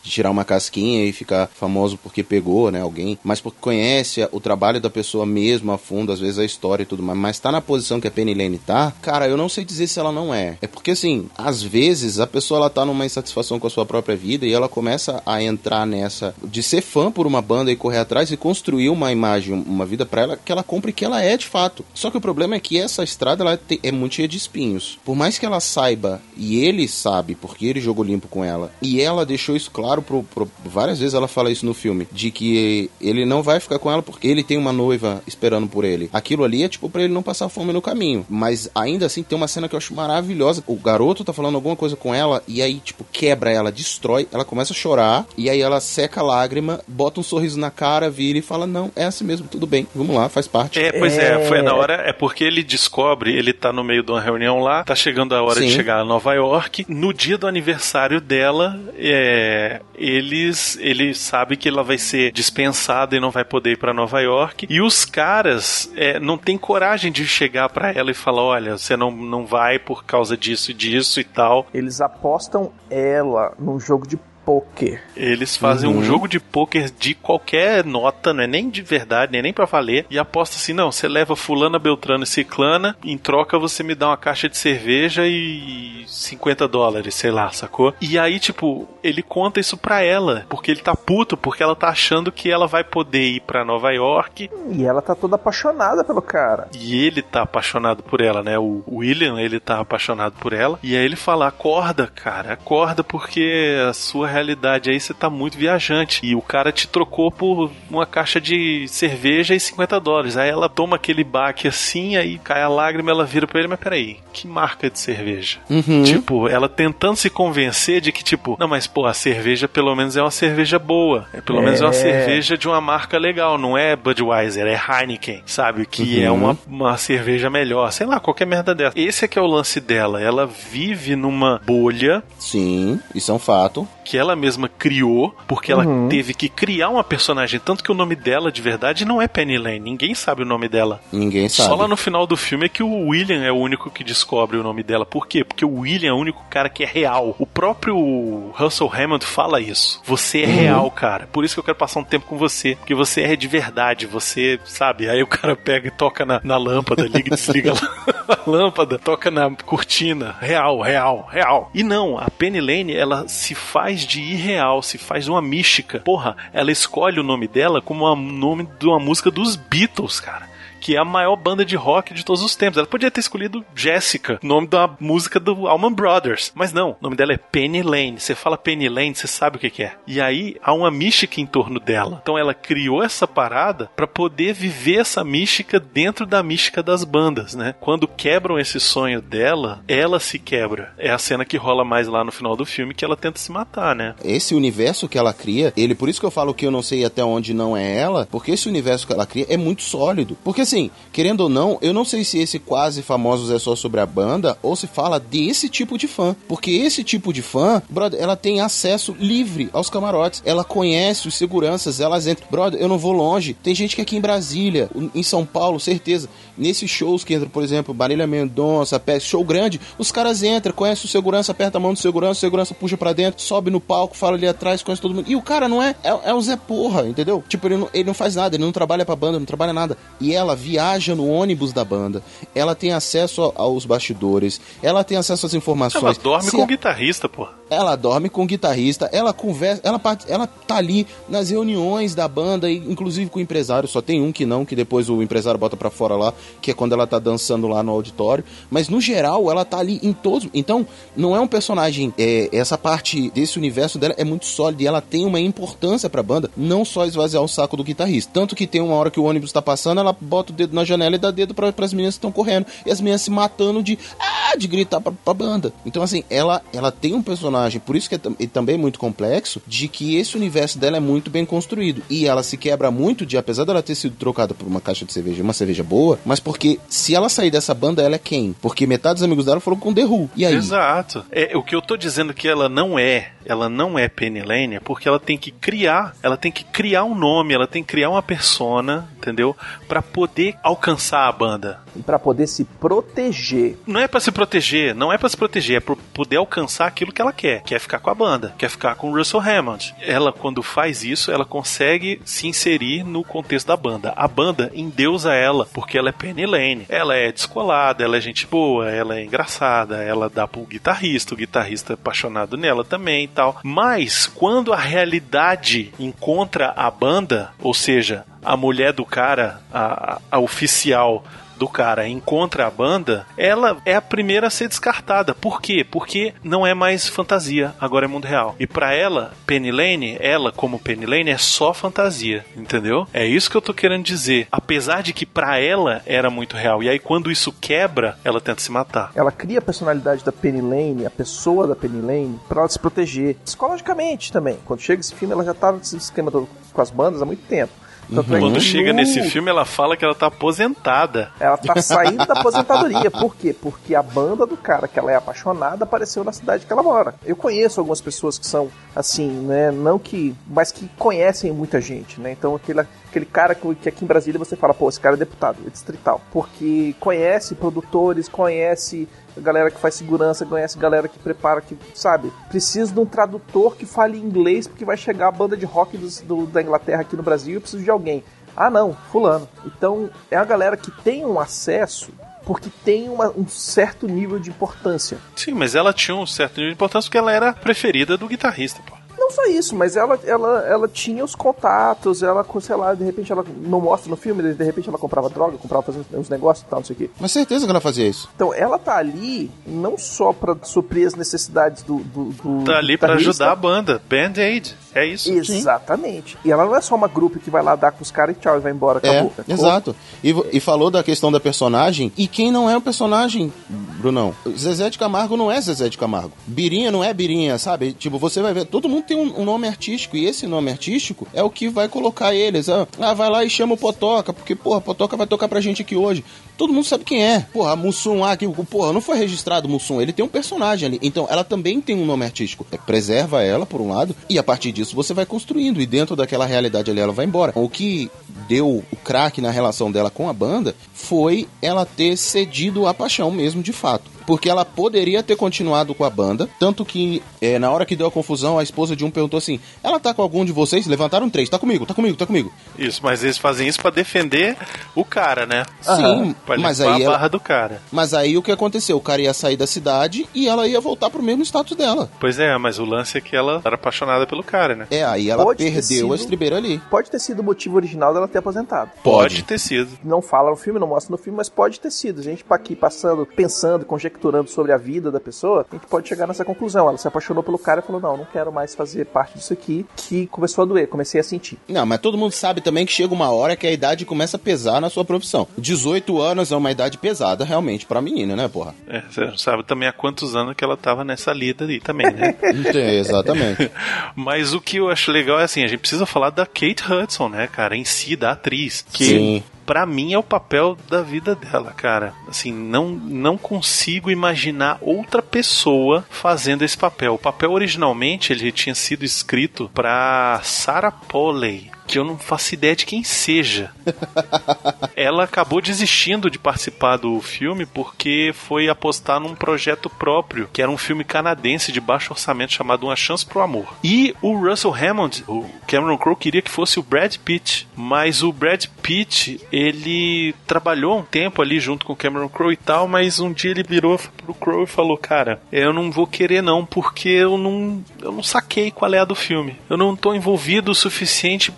pra tirar uma casquinha e ficar famoso porque pegou, né, alguém, mas porque conhece o trabalho da pessoa mesmo a fundo, às vezes a história e tudo mais, mas tá na posição que a Penny Lane tá, cara, eu não sei dizer se ela não é. É porque assim, às vezes a pessoa ela tá numa insatisfação com a sua própria vida e ela começa a entrar nessa de ser fã por uma banda e correr atrás e construir uma imagem, uma vida pra ela que ela compre que ela é de fato. Só que o problema é que essa estrada ela é muito cheia de espinhos. Por mais que ela saiba e ele sabe porque ele jogou limpo com ela e ela deixou isso claro pro, pro- várias vezes ela fala isso no filme de que ele não vai ficar com ela porque ele tem uma noiva esperando por ele. Aquilo ali é tipo pra ele não passar fome no caminho. Mas ainda assim tem uma cena que eu acho maravilhosa. O garoto tá falando alguma coisa com ela e aí tipo quebra ela, destrói, ela começa a chorar e aí ela seca a lágrima, bota um sorriso na cara, vira e fala: "Não, é assim mesmo, tudo bem. Vamos lá, faz parte". É, pois é. É. foi na hora, é porque ele descobre, ele tá no meio de uma reunião lá, tá chegando a hora de Sim. chegar a Nova York. No dia do aniversário dela, é, eles, ele sabe que ela vai ser dispensada e não vai poder ir pra Nova York. E os caras é, não tem coragem de chegar pra ela e falar: olha, você não, não vai por causa disso e disso e tal. Eles apostam ela num jogo de pôquer. Eles fazem um jogo de pôquer de qualquer nota, não é nem de verdade, nem, nem pra valer, e aposta assim: não, você leva Fulana, Beltrano e Ciclana, em troca você me dá uma caixa de cerveja e 50 dólares, sei lá, sacou? E aí, tipo, ele conta isso pra ela, porque ele tá puto, porque ela tá achando que ela vai poder ir pra Nova York E ela tá toda apaixonada pelo cara. e ele tá apaixonado por ela, né? O William, ele tá apaixonado por ela. E aí ele fala: acorda, cara, acorda porque a sua realidade aí, você tá muito viajante. E o cara te trocou por uma caixa de cerveja e 50 dólares. Aí ela toma aquele baque assim, aí cai a lágrima, ela vira pra ele, mas peraí, que marca de cerveja? Uhum. Tipo, ela tentando se convencer de que, tipo, não, mas pô, a cerveja pelo menos é uma cerveja boa. É, pelo menos é uma cerveja de uma marca legal, não é Budweiser, é Heineken, sabe? Que Uhum. é uma, uma cerveja melhor. Sei lá, qualquer merda dessa. Esse é que é o lance dela. Ela vive numa bolha Sim, isso é um fato. Que ela mesma criou, porque ela Uhum. teve que criar uma personagem. Tanto que o nome dela, de verdade, não é Penny Lane. Ninguém sabe o nome dela. Ninguém sabe. Só lá no final do filme é que o William é o único que descobre o nome dela. Por quê? Porque o William é o único cara que é real. O próprio Russell Hammond fala isso. Você é real, cara. Por isso que eu quero passar um tempo com você. Porque você é de verdade. Você, sabe? Aí o cara pega e toca na, na lâmpada, liga e desliga a [LAUGHS] lâmpada, toca na cortina. Real, real, real. E não, a Penny Lane, ela se faz de irreal, se faz uma mística. Porra, ela escolhe o nome dela como o nome de uma música dos Beatles, cara que é a maior banda de rock de todos os tempos. Ela podia ter escolhido Jessica, nome da música do Allman Brothers. Mas não, o nome dela é Penny Lane. Você fala Penny Lane, você sabe o que, que é. E aí há uma mística em torno dela. Então ela criou essa parada para poder viver essa mística dentro da mística das bandas, né? Quando quebram esse sonho dela, ela se quebra. É a cena que rola mais lá no final do filme que ela tenta se matar, né? Esse universo que ela cria, ele, por isso que eu falo que eu não sei até onde não é ela, porque esse universo que ela cria é muito sólido. Porque assim, querendo ou não, eu não sei se esse quase famosos é só sobre a banda ou se fala desse tipo de fã. Porque esse tipo de fã, brother, ela tem acesso livre aos camarotes. Ela conhece os seguranças, elas entram. Brother, eu não vou longe. Tem gente que aqui em Brasília, em São Paulo, certeza. Nesses shows que entram, por exemplo, Marília Mendonça, show grande, os caras entram, conhece o segurança, aperta a mão do segurança, o segurança puxa pra dentro, sobe no palco, fala ali atrás, conhece todo mundo. E o cara não é, é, é o Zé Porra, entendeu? Tipo, ele não, ele não faz nada, ele não trabalha pra banda, não trabalha nada. E ela viaja no ônibus da banda, ela tem acesso aos bastidores, ela tem acesso às informações. Ela dorme Se com a- o guitarrista, pô. ela dorme com o guitarrista, ela conversa, ela, part- ela tá ali nas reuniões da banda, inclusive com o empresário. Só tem um que não, que depois o empresário bota pra fora lá, que é quando ela tá dançando lá no auditório. Mas no geral, ela tá ali em todos. Então, não é um personagem. é, essa parte desse universo dela é muito sólida e ela tem uma importância pra banda, não só esvaziar o saco do guitarrista. Tanto que tem uma hora que o ônibus tá passando, ela bota o dedo na janela e dá dedo pra, pras meninas que estão correndo. E as meninas se matando de. Ah, de gritar pra, pra banda. Então, assim, ela, ela tem um personagem, por isso que é tam- também muito complexo, de que esse universo dela é muito bem construído. E ela se quebra muito de, apesar dela ter sido trocada por uma caixa de cerveja, uma cerveja boa, mas porque se ela sair dessa banda, ela é quem? Porque metade dos amigos dela foram com The Who. E aí? Exato. É, o que eu tô dizendo que ela não é, ela não é Penny Lane, é porque ela tem que criar, ela tem que criar um nome, ela tem que criar uma persona, entendeu? Pra poder alcançar a banda. E pra poder se proteger. Não é pra se proteger, não é pra se proteger, é pra poder alcançar aquilo que ela quer, quer ficar com a banda, quer ficar com o Russell Hammond. Ela quando faz isso, ela consegue se inserir no contexto da banda. A banda endeusa ela, porque ela é Penny Lane. Ela é descolada, ela é gente boa, ela é engraçada, ela dá pro guitarrista, o guitarrista é apaixonado nela também e tal. Mas quando a realidade encontra a banda, ou seja, a mulher do cara, a, a- oficial do cara encontra a banda, ela é a primeira a ser descartada. Por quê? Porque não é mais fantasia, agora é mundo real. E pra ela, Penny Lane, ela como Penny Lane é só fantasia, entendeu? É isso que eu tô querendo dizer. Apesar de que pra ela era muito real. E aí quando isso quebra, ela tenta se matar. Ela cria a personalidade da Penny Lane, a pessoa da Penny Lane, pra ela se proteger. Psicologicamente também. Quando chega esse filme, ela já tá nesse esquema todo com as bandas há muito tempo. É Quando chega nesse filme, ela fala que ela tá aposentada. Ela tá [LAUGHS] saindo da aposentadoria. Por quê? Porque a banda do cara que ela é apaixonada apareceu na cidade que ela mora. Eu conheço algumas pessoas que são assim, né? Não que. Mas que conhecem muita gente, né? Então aquele, aquele cara que, que aqui em Brasília você fala, pô, esse cara é deputado, é distrital. Porque conhece produtores, conhece galera que faz segurança, conhece galera que prepara, que, sabe? Precisa de um tradutor que fale inglês, porque vai chegar a banda de rock do- da Inglaterra aqui no Brasil e eu preciso de alguém. Ah, não, fulano. Então, é a galera que tem um acesso porque tem uma- um certo nível de importância. Sim, mas ela tinha um certo nível de importância porque ela era preferida do guitarrista, pô. Não só isso, mas ela, ela, ela tinha os contatos, ela, sei lá, de repente ela não mostra no filme, de repente ela comprava droga, comprava fazendo uns negócios e tal, não sei o quê. Mas certeza que ela fazia isso. Então ela tá ali não só pra suprir as necessidades do. do, do Tá ali pra ajudar a banda. Band-Aid. É isso. Exatamente. E ela não é só uma grupo que vai lá dar com os caras e tchau, e vai embora, acabou. É, exato. E, e falou da questão da personagem. E quem não é o personagem, Brunão? Zezé de Camargo não é Zezé de Camargo. Birinha não é Birinha, sabe? Tipo, você vai ver. Todo mundo tem um, um nome artístico. E esse nome artístico é o que vai colocar eles. Ah, ah, vai lá e chama o Potoca. Porque, porra, Potoca vai tocar pra gente aqui hoje. Todo mundo sabe quem é. Porra, Mussum que, porra, não foi registrado Mussum. Ele tem um personagem ali. Então, ela também tem um nome artístico. É, preserva ela, por um lado. E a partir disso, você vai construindo. E dentro daquela realidade ali, ela vai embora. O que deu o craque na relação dela com a banda foi ela ter cedido a paixão mesmo, de fato. Porque ela poderia ter continuado com a banda, tanto que é, na hora que deu a confusão, a esposa de um perguntou assim: Ela tá com algum de vocês? Levantaram três, tá comigo, tá comigo, tá comigo. Isso, mas eles fazem isso pra defender o cara, né? Sim, Pra mas aí a ela, barra do cara. Mas aí o que aconteceu? O cara ia sair da cidade e ela ia voltar pro mesmo status dela. Pois é, mas o lance é que ela era apaixonada pelo cara, né? É, aí ela Pode perdeu sido. a estribeira ali. Pode ter sido o motivo original dela ter aposentado. Pode ter sido. Não fala no filme, não mostra no filme, mas pode ter sido. A gente tá aqui passando, pensando, conjecturando sobre a vida da pessoa, a gente pode chegar nessa conclusão. Ela se apaixonou pelo cara e falou: Não, não quero mais fazer parte disso aqui, que começou a doer, comecei a sentir. Não, mas todo mundo sabe também que chega uma hora que a idade começa a pesar na sua profissão. 18 anos é uma idade pesada realmente pra menina, né, porra? É, você não sabe também há quantos anos que ela tava nessa lida ali também, né? [LAUGHS] É, exatamente. [LAUGHS] Mas o que eu acho legal é assim, a gente precisa falar da Kate Hudson, né, cara, em si, da atriz. Que Sim. Pra mim é o papel da vida dela, cara. Assim, não, não consigo imaginar outra pessoa fazendo esse papel. O papel originalmente ele tinha sido escrito pra Sarah Polley. Que eu não faço ideia de quem seja. [LAUGHS] Ela acabou desistindo de participar do filme porque foi apostar num projeto próprio, que era um filme canadense de baixo orçamento chamado Uma Chance pro Amor. E o Russell Hammond, o Cameron Crowe queria que fosse o Brad Pitt, mas o Brad Pitt, ele trabalhou um tempo ali junto com o Cameron Crowe e tal, mas um dia ele virou pro Crowe e falou: "Cara, eu não vou querer não, porque eu não eu não saquei qual é a do filme. Eu não tô envolvido o suficiente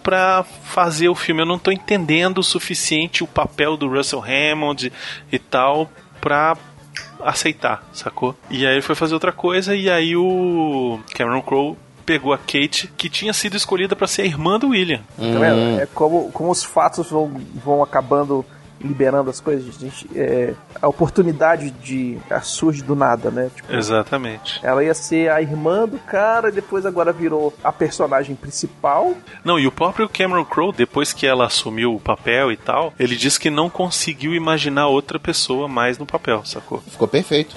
fazer o filme, eu não tô entendendo o suficiente o papel do Russell Hammond e tal pra aceitar, sacou? E aí ele foi fazer outra coisa e aí o Cameron Crowe pegou a Kate, que tinha sido escolhida pra ser a irmã do William. Tá vendo? É como, como os fatos vão, vão acabando liberando as coisas. A, gente, é, a oportunidade de a surge do nada, né? Tipo, Exatamente. ela ia ser a irmã do cara e depois agora virou a personagem principal. Não, e o próprio Cameron Crowe, depois que ela assumiu o papel e tal, ele disse que não conseguiu imaginar outra pessoa mais no papel, sacou? Ficou perfeito.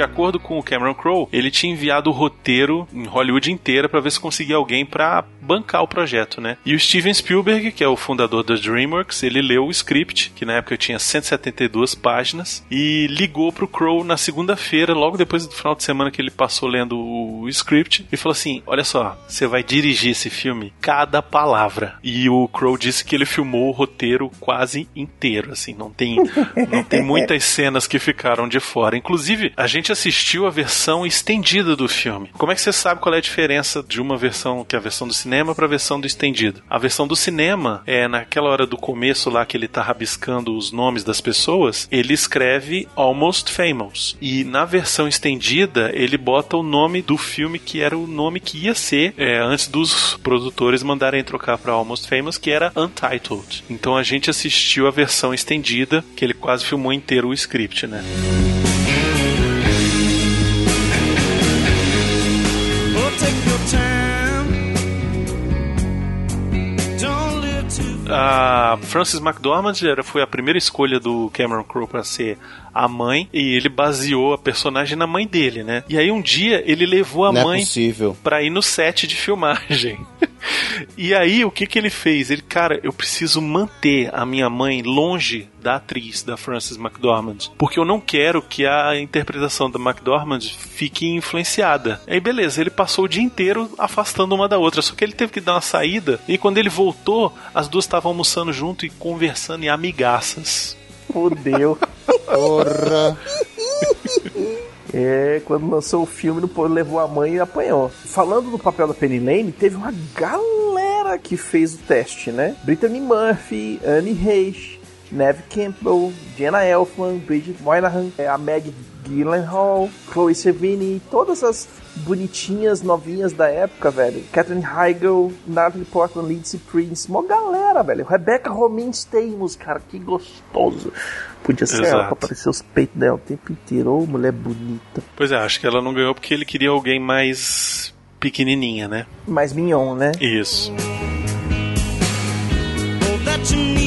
De acordo com o Cameron Crowe, ele tinha enviado o roteiro em Hollywood inteira pra ver se conseguia alguém pra bancar o projeto, né? E o Steven Spielberg, que é o fundador da DreamWorks, ele leu o script, que na época tinha 172 páginas, e ligou pro Crowe na segunda-feira, logo depois do final de semana que ele passou lendo o script, e falou assim: "Olha só, você vai dirigir esse filme cada palavra". E o Crowe disse que ele filmou o roteiro quase inteiro, assim, não tem [LAUGHS] não tem muitas cenas que ficaram de fora. Inclusive, a gente assistiu a versão estendida do filme. Como é que você sabe qual é a diferença de uma versão que é a versão do cinema cinema pra versão do estendido. A versão do cinema é naquela hora do começo lá que ele tá rabiscando os nomes das pessoas, ele escreve Almost Famous. E na versão estendida, ele bota o nome do filme que era o nome que ia ser é, antes dos produtores mandarem trocar pra Almost Famous, que era Untitled. Então a gente assistiu a versão estendida, que ele quase filmou inteiro o script, né? Oh, A Frances McDormand era, foi a primeira escolha do Cameron Crowe para ser a mãe e ele baseou a personagem na mãe dele, né? E aí um dia ele levou a Não é mãe possível. pra ir no set de filmagem. [LAUGHS] e aí o que que ele fez? Ele, cara, eu preciso manter a minha mãe longe da atriz, da Frances McDormand, porque eu não quero que a interpretação da McDormand fique influenciada. Aí beleza, ele passou o dia inteiro afastando uma da outra, só que ele teve que dar uma saída e quando ele voltou, as duas estavam almoçando junto e conversando em amigaças. Fudeu. Porra. [LAUGHS] É, quando lançou o filme, não levou a mãe e apanhou. Falando do papel da Penny Lane, teve uma galera que fez o teste, né? Brittany Murphy, Annie Heche, Neve Campbell, Jenna Elfman, Bridget Moynihan, é, a Meg Gyllenhaal, Chloe Sevigny, todas as bonitinhas novinhas da época, velho. Catherine Heigl, Natalie Portman, Lindsay Prince, mó galera, velho. Rebecca Romain Stamos, cara, que gostoso. Podia ser ela Exato. pra aparecer os peitos dela o tempo inteiro. Ô, mulher bonita. Pois é, acho que ela não ganhou porque ele queria alguém mais pequenininha, né? Mais mignon, né? Isso. all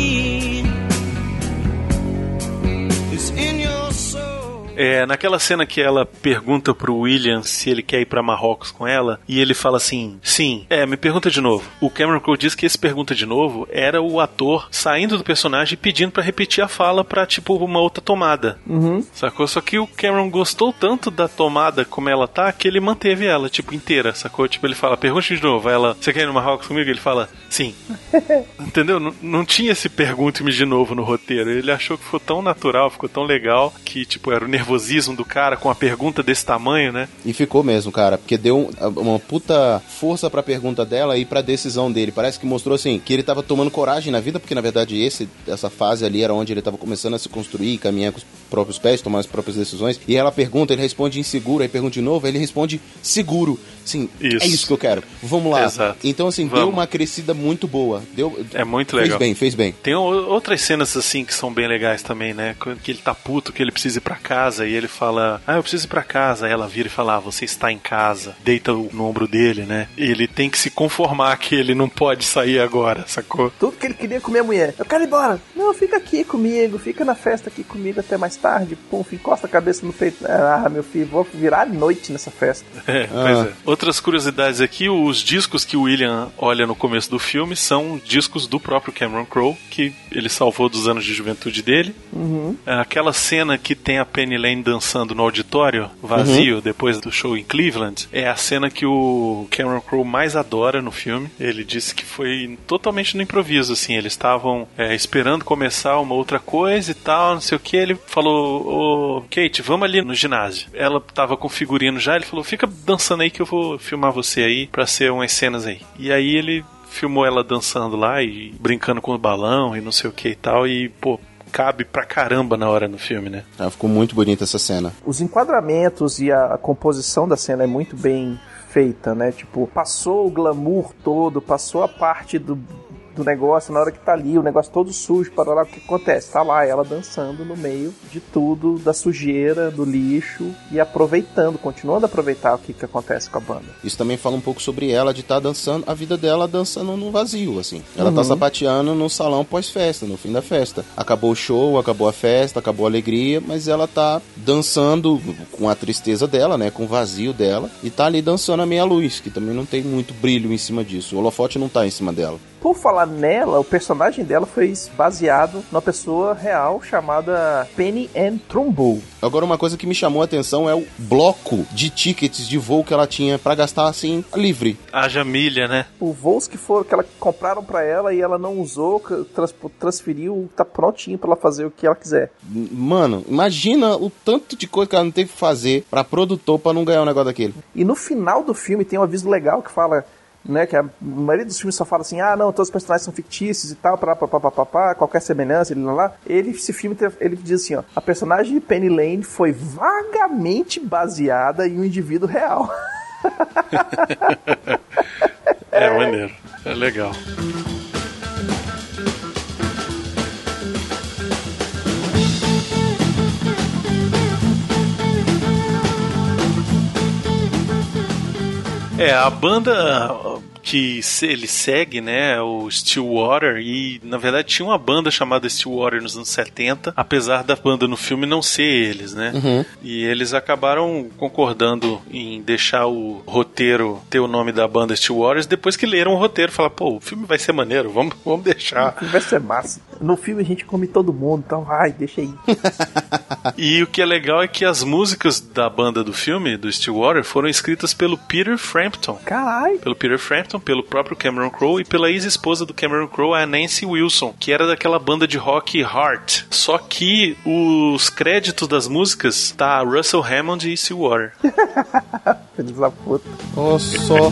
É, naquela cena que ela pergunta pro William se ele quer ir pra Marrocos com ela, e ele fala assim: sim, é, me pergunta de novo. O Cameron Crowe diz que esse pergunta de novo era o ator saindo do personagem e pedindo pra repetir a fala pra, tipo, uma outra tomada. Uhum. Sacou? Só que o Cameron gostou tanto da tomada como ela tá que ele manteve ela, tipo, inteira, sacou? Tipo, ele fala, pergunte de novo. Ela, você quer ir no Marrocos comigo? Ele fala, sim. [LAUGHS] Entendeu? Não, não tinha esse pergunte-me de novo no roteiro. Ele achou que ficou tão natural, ficou tão legal, que, tipo, era o nervosismo do cara com a pergunta desse tamanho, né? E ficou mesmo, cara, porque deu um- uma puta força pra pergunta dela e pra decisão dele. Parece que mostrou assim que ele tava tomando coragem na vida, porque na verdade esse essa fase ali era onde ele tava começando a se construir, caminhar com os próprios pés, tomar as próprias decisões. E ela pergunta, ele responde inseguro, aí pergunta de novo, aí ele responde seguro. Sim, Isso. é isso que eu quero. Vamos lá. Exato. Então assim, deu Vamos. uma crescida muito boa. Deu É muito Fez legal. bem, fez bem. Tem outras cenas assim que são bem legais também, né? Que ele tá puto, que ele precisa ir pra casa e ele fala: Ah, eu preciso ir pra casa. Aí ela vira e fala: ah, Você está em casa. Deita o- no ombro dele, né? Ele tem que se conformar que ele não pode sair agora, sacou? Tudo que ele queria comer a mulher. Eu quero ir embora. Não, fica aqui comigo. Fica na festa aqui comigo até mais tarde. Pum, encosta a cabeça no peito. Ah, meu filho, vou virar noite nessa festa. [LAUGHS] É, pois é. Outras curiosidades aqui: os discos que o William olha no começo do filme são discos do próprio Cameron Crowe, que ele salvou dos anos de juventude dele. Uhum. Aquela cena que tem a Penny Lane dançando no auditório vazio depois do show em Cleveland é a cena que o Cameron Crowe mais adora no filme. Ele disse que foi totalmente no improviso, assim. Eles estavam é, esperando começar uma outra coisa e tal, não sei o que. Ele falou: Ô Kate, vamos ali no ginásio. Ela tava com o figurino já. Ele falou: Fica dançando aí que eu vou filmar você aí pra ser umas cenas aí. E aí ele filmou ela dançando lá e brincando com o balão e não sei o que e tal. E, pô, cabe pra caramba na hora no filme, né? Ah, ficou muito bonita essa cena. Os enquadramentos e a composição da cena é muito bem feita, né? Tipo, passou o glamour todo, passou a parte do, do negócio na hora que tá ali, o negócio todo sujo, para lá o que acontece? Tá lá ela dançando no meio de tudo, da sujeira, do lixo e aproveitando, continuando a aproveitar o que, que acontece com a banda. Isso também fala um pouco sobre ela de estar dançando, a vida dela dançando no vazio, assim. Ela tá Uhum. sapateando no salão pós-festa, no fim da festa. Acabou o show, acabou a festa, acabou a alegria, mas ela tá dançando com a tristeza dela, né? Com o vazio dela. E tá ali dançando a meia luz, que também não tem muito brilho em cima disso. O holofote não tá em cima dela. Por falar nela, o personagem dela foi baseado numa pessoa real chamada Penny Ann Trumbull. Agora, uma coisa que me chamou a atenção é o bloco de tickets de voo que ela tinha pra gastar assim, livre. Haja milha, né? Os voos que foram que ela compraram pra ela e ela não usou, trans- transferiu, tá prontinho pra ela fazer o que ela quiser. Mano, imagina o tanto de coisa que ela não teve que fazer pra produtor pra não ganhar um negócio daquele. E no final do filme tem um aviso legal que fala: né? Que a maioria dos filmes só fala assim, ah, não, todos os personagens são fictícios e tal, pá, pá, pá, pá, pá, pá, qualquer semelhança, ele lá, lá. Ele, esse filme, ele diz assim, ó, a personagem de Penny Lane foi vagamente baseada em um indivíduo real. [LAUGHS] É maneiro. É legal. É, a banda que ele segue, né, o Stillwater, e na verdade tinha uma banda chamada Stillwater nos anos 70, apesar da banda no filme não ser eles, né? Uhum. E eles acabaram concordando em deixar o roteiro ter o nome da banda Stillwaters depois que leram o roteiro. Falaram, pô, o filme vai ser maneiro, vamos, vamos deixar. Vai ser massa. No filme a gente come todo mundo, então vai, deixa aí. [LAUGHS] e o que é legal é que as músicas da banda do filme, do Stillwater, foram escritas pelo Peter Frampton. Caralho! Pelo Peter Frampton, pelo próprio Cameron Crowe e pela ex-esposa do Cameron Crowe, a Nancy Wilson, que era daquela banda de rock Heart. Só que os créditos das músicas tá Russell Hammond e Stillwater. [LAUGHS] Filhos da puta. Ó [LAUGHS] só.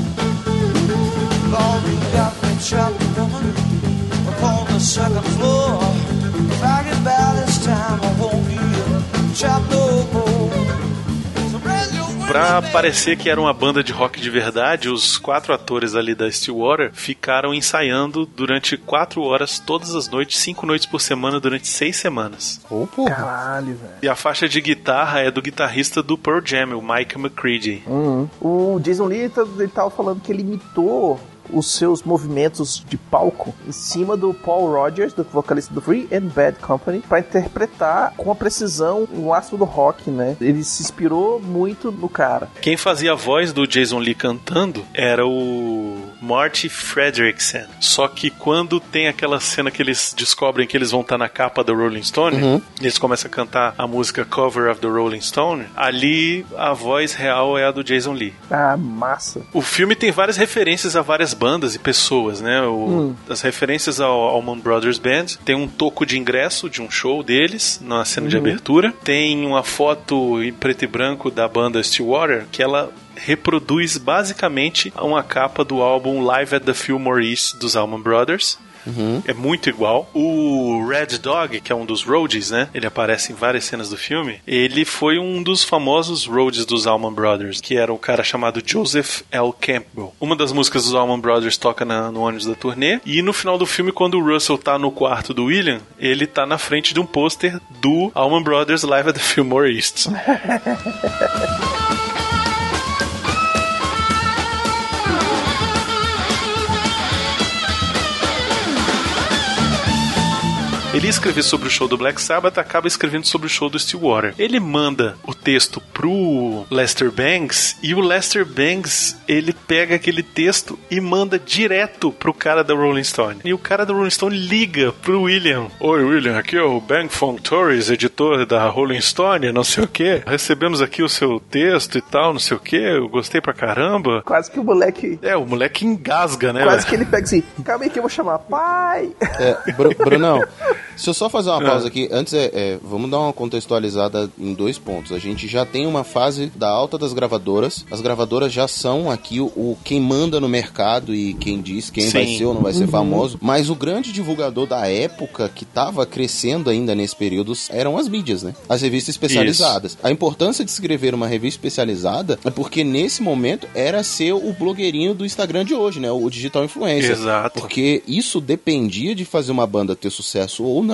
Pra parecer que era uma banda de rock de verdade, os quatro atores ali da Stillwater ficaram ensaiando durante quatro horas todas as noites, cinco noites por semana, durante seis semanas. Ô, porra. Caralho, velho. E a faixa de guitarra é do guitarrista do Pearl Jam, o Mike McCready. Uhum. O Jason Lee ele tava falando que ele imitou os seus movimentos de palco em cima do Paul Rogers, do vocalista do Free and Bad Company, para interpretar com a precisão o ácido do rock, né? Ele se inspirou muito no cara. Quem fazia a voz do Jason Lee cantando era o Marty Fredrickson. Só que quando tem aquela cena que eles descobrem que eles vão estar na capa do Rolling Stone, Uhum. eles começam a cantar a música Cover of the Rolling Stone, ali a voz real é a do Jason Lee. Ah, massa. O filme tem várias referências a várias bandas e pessoas, né? O- As referências ao Allman Brothers Band. Tem um toco de ingresso de um show deles na cena de abertura. Tem uma foto em preto e branco da banda Stillwater que ela reproduz basicamente uma capa do álbum Live at the Fillmore East dos Allman Brothers. É muito igual. O Red Dog, que é um dos roadies, né? Ele aparece em várias cenas do filme. Ele foi um dos famosos roadies dos Allman Brothers, que era um cara chamado Joseph L. Campbell. Uma das músicas dos Allman Brothers toca na- no ônibus da turnê. E no final do filme, quando o Russell tá no quarto do William, ele tá na frente de um pôster do Allman Brothers Live at the Fillmore East. [LAUGHS] Ele ia escrever sobre o show do Black Sabbath, acaba escrevendo sobre o show do Stillwater. Ele manda o texto pro Lester Bangs e o Lester Bangs ele pega aquele texto e manda direto pro cara da Rolling Stone. E o cara da Rolling Stone liga pro William: Oi, William, aqui é o Bang Fong Torres, editor da Rolling Stone, não sei o que. Recebemos aqui o seu texto e tal, não sei o que. Eu gostei pra caramba. Quase que o moleque. É, o moleque engasga, né? Quase que ele pega assim, calma aí que eu vou chamar pai. É, Bru- Brunão, [LAUGHS] se eu só fazer uma pausa aqui, antes é, é, vamos dar uma contextualizada em dois pontos. A gente já tem uma fase da alta das gravadoras. As gravadoras já são aqui o, o quem manda no mercado e quem diz quem vai Sim. ser ou não vai ser famoso. Mas o grande divulgador da época que estava crescendo ainda nesse período eram as mídias, né? As revistas especializadas. A importância de escrever uma revista especializada é porque nesse momento era ser o blogueirinho do Instagram de hoje, né? O digital influencer. Exato. Porque isso dependia de fazer uma banda ter sucesso ou não,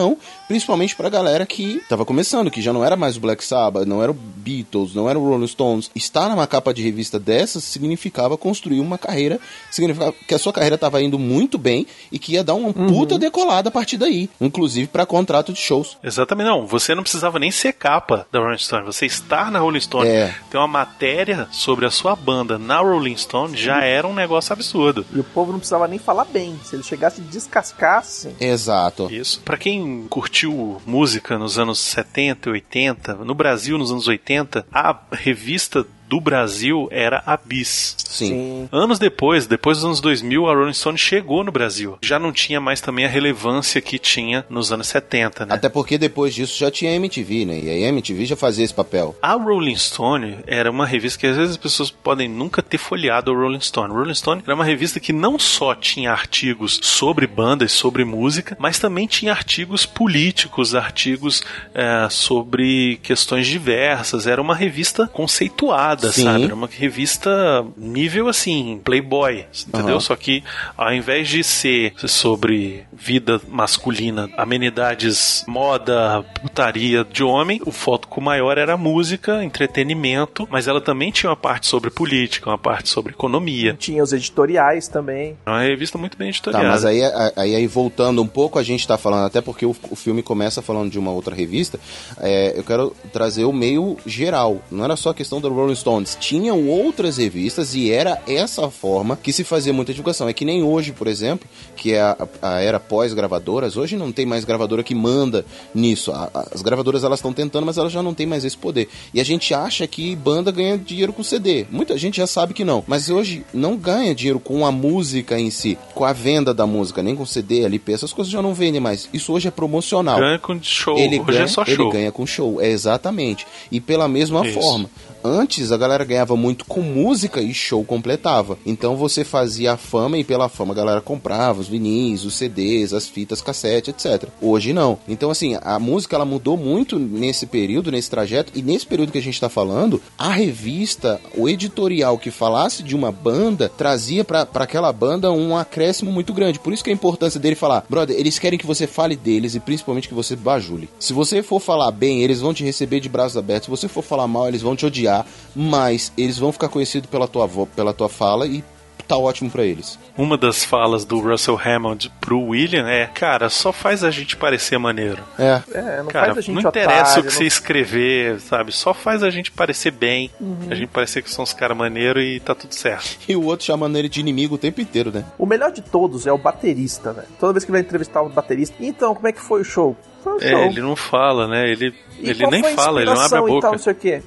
principalmente pra galera que tava começando, que já não era mais o Black Sabbath, não era o Beatles, não era o Rolling Stones. Estar numa capa de revista dessas significava construir uma carreira, significava que a sua carreira tava indo muito bem e que ia dar uma puta decolada a partir daí, inclusive pra contrato de shows. Exatamente, não. Você não precisava nem ser capa da Rolling Stone. Você estar na Rolling Stone, É. ter uma matéria sobre a sua banda na Rolling Stone já era um negócio absurdo. E o povo não precisava nem falar bem. Se ele chegasse e descascasse. Exato. Isso. Pra quem curtiu música nos anos 70 e 80, no Brasil nos anos 80, a revista do Brasil era a Bis. Sim. Anos depois, depois dos anos 2000, a Rolling Stone chegou no Brasil. Já não tinha mais também a relevância que tinha nos anos 70, né? Até porque depois disso já tinha MTV, né? E a MTV já fazia esse papel. A Rolling Stone era uma revista que às vezes as pessoas podem nunca ter folheado a Rolling Stone. Rolling Stone era uma revista que não só tinha artigos sobre bandas, sobre música, mas também tinha artigos políticos, artigos é, sobre questões diversas. Era uma revista conceituada, Sim. sabe? Era uma revista nível assim, Playboy, entendeu? Aham. Só que ao invés de ser sobre vida masculina, amenidades, moda, putaria de homem, o foco maior era música, entretenimento, mas ela também tinha uma parte sobre política, uma parte sobre economia. Tinha os editoriais também. É uma revista muito bem Tá, editoriada. mas aí, aí, aí voltando um pouco, a gente tá falando, até porque o, o filme começa falando de uma outra revista, é, eu quero trazer o meio geral. Não era só a questão do Rolling Stones. Tinham outras revistas e era essa forma que se fazia muita divulgação. É que nem hoje, por exemplo, que é a, a era pós-gravadoras, hoje não tem mais gravadora que manda nisso. A- a- as gravadoras elas estão tentando, mas elas já não têm mais esse poder. E a gente acha que banda ganha dinheiro com CD. Muita gente já sabe que não. Mas hoje não ganha dinheiro com a música em si, com a venda da música, nem com CD, LP, essas coisas já não vendem mais. Isso hoje é promocional. Ganha com show, Ele hoje ganha, é só ele show. ganha com show, é exatamente. E pela mesma Isso. forma. Antes a galera ganhava muito com música e show completava. Então você fazia a fama e pela fama a galera comprava os vinis, os CDs, as fitas cassete, etc. Hoje não. Então assim, a música ela mudou muito nesse período, nesse trajeto e nesse período que a gente tá falando, a revista, o editorial que falasse de uma banda trazia pra aquela banda um acréscimo muito grande. Por isso que a importância dele falar, brother, eles querem que você fale deles e principalmente que você bajule. Se você for falar bem, eles vão te receber de braços abertos. Se você for falar mal, eles vão te odiar, mas eles vão ficar conhecidos pela tua pela tua fala e tá ótimo pra eles. Uma das falas do Russell Hammond pro William é: Cara, só faz a gente parecer maneiro. É. É, não Cara, faz a gente não interessa otário, o que você escrever, sabe? Só faz a gente parecer bem, Uhum. a gente parecer que são os caras maneiros e tá tudo certo. E o outro chamando ele de inimigo o tempo inteiro, né? O melhor de todos é o baterista, né? Toda vez que vai entrevistar o baterista. Então, como é que foi o show? Foi o show. É, ele não fala, né? Ele, E ele qual nem foi a fala, ele não abre a inspiração e boca. tal, não sei o quê.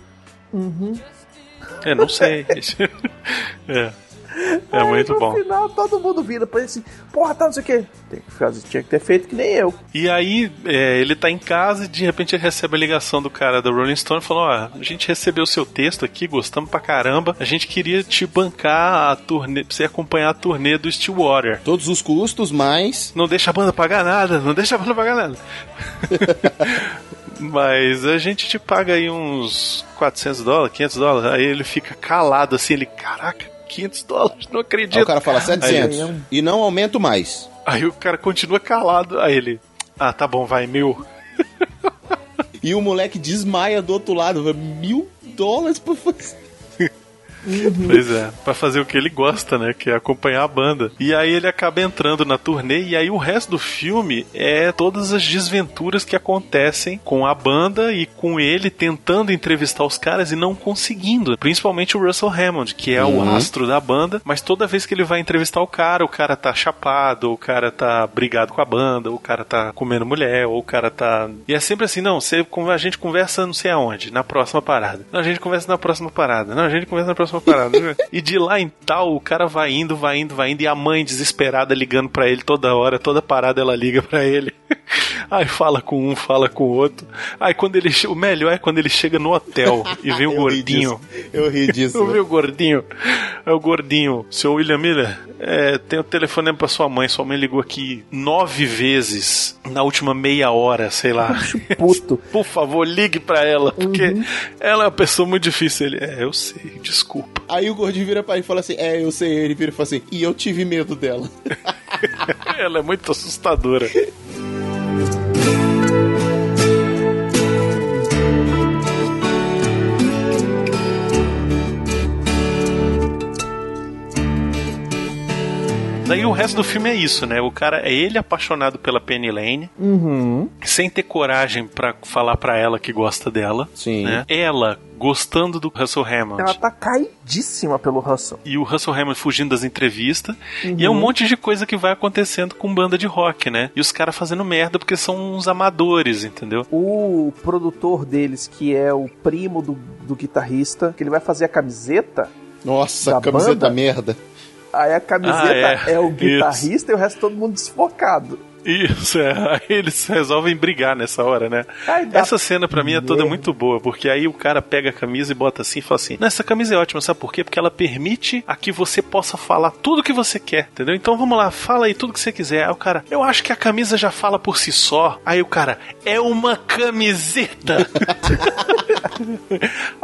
Uhum. É, não sei. [LAUGHS] é. É Aí, muito no bom. final, todo mundo vira pra ele assim, porra, tá, não sei o quê. Tem que fazer, tinha que ter feito que nem eu. E aí, é, ele tá em casa e de repente ele recebe a ligação do cara da Rolling Stone e falou: Ó, a gente recebeu o seu texto aqui, gostamos pra caramba. A gente queria te bancar a turnê, pra você acompanhar a turnê do Stillwater. Todos os custos, mas. Não deixa a banda pagar nada, não deixa a banda pagar nada. [LAUGHS] Mas a gente te paga aí uns 400 dólares, 500 dólares. Aí ele fica calado assim, ele, caraca, 500 dólares, não acredito. Aí o cara fala 700 Aí, e não aumento mais. aí o cara continua calado. Aí ele, ah, tá bom, vai, mil. E o moleque desmaia do outro lado, mil dólares pra fazer. Pois é, pra fazer o que ele gosta, né? Que é acompanhar a banda. E aí ele acaba entrando na turnê, e aí o resto do filme é todas as desventuras que acontecem com a banda e com ele tentando entrevistar os caras e não conseguindo. Principalmente o Russell Hammond, que é Uhum. o astro da banda, mas toda vez que ele vai entrevistar o cara, o cara tá chapado, ou o cara tá brigado com a banda, ou o cara tá comendo mulher, ou o cara tá. E é sempre assim, não, você, a gente conversa não sei aonde, na próxima parada. Não, a gente conversa na próxima parada. Não, a gente conversa na próxima parada. e de lá em tal, o cara vai indo, vai indo, vai indo, e a mãe desesperada ligando pra ele toda hora, toda parada ela liga pra ele. [LAUGHS] Aí fala com um, fala com o outro. Aí quando ele. O melhor é quando ele chega no hotel e vê o [LAUGHS] ri gordinho. Eu ri [LAUGHS] disso. Eu vi o gordinho. É o gordinho. Seu William Miller, é, tem o telefone pra sua mãe. Sua mãe ligou aqui nove vezes na última meia hora, sei lá. Puto. Por favor, ligue pra ela, porque ela é uma pessoa muito difícil. Ele, é, eu sei, desculpa. Aí o gordinho vira pra ele e fala assim: É, eu sei. Ele vira e fala assim: E eu tive medo dela. [LAUGHS] ela é muito assustadora. [LAUGHS] Daí o resto do filme é isso, né? O cara é ele apaixonado pela Penny Lane, Uhum. sem ter coragem pra falar pra ela que gosta dela. Sim. Né? Ela gostando do Russell Hammond. Ela tá caidíssima pelo Russell. E o Russell Hammond fugindo das entrevistas. E é um monte de coisa que vai acontecendo com banda de rock, né? E os caras fazendo merda porque são uns amadores, entendeu? O produtor deles, que é o primo do, do guitarrista, que ele vai fazer a camiseta. Nossa, Da camiseta banda? merda. Aí a camiseta Ah, é. é. o [LAUGHS] Isso. guitarrista e o resto todo mundo desfocado. Isso, é. [LAUGHS] Aí eles resolvem brigar nessa hora, né? Ai, Essa cena pra mim é toda muito boa, porque aí o cara pega a camisa e bota assim e fala assim: "Não, essa camisa é ótima, sabe por quê? Porque ela permite a que você possa falar tudo que você quer, entendeu? Então vamos lá, fala aí tudo que você quiser. Aí o cara, eu acho que a camisa já fala por si só. Aí o cara, é uma camiseta. [LAUGHS]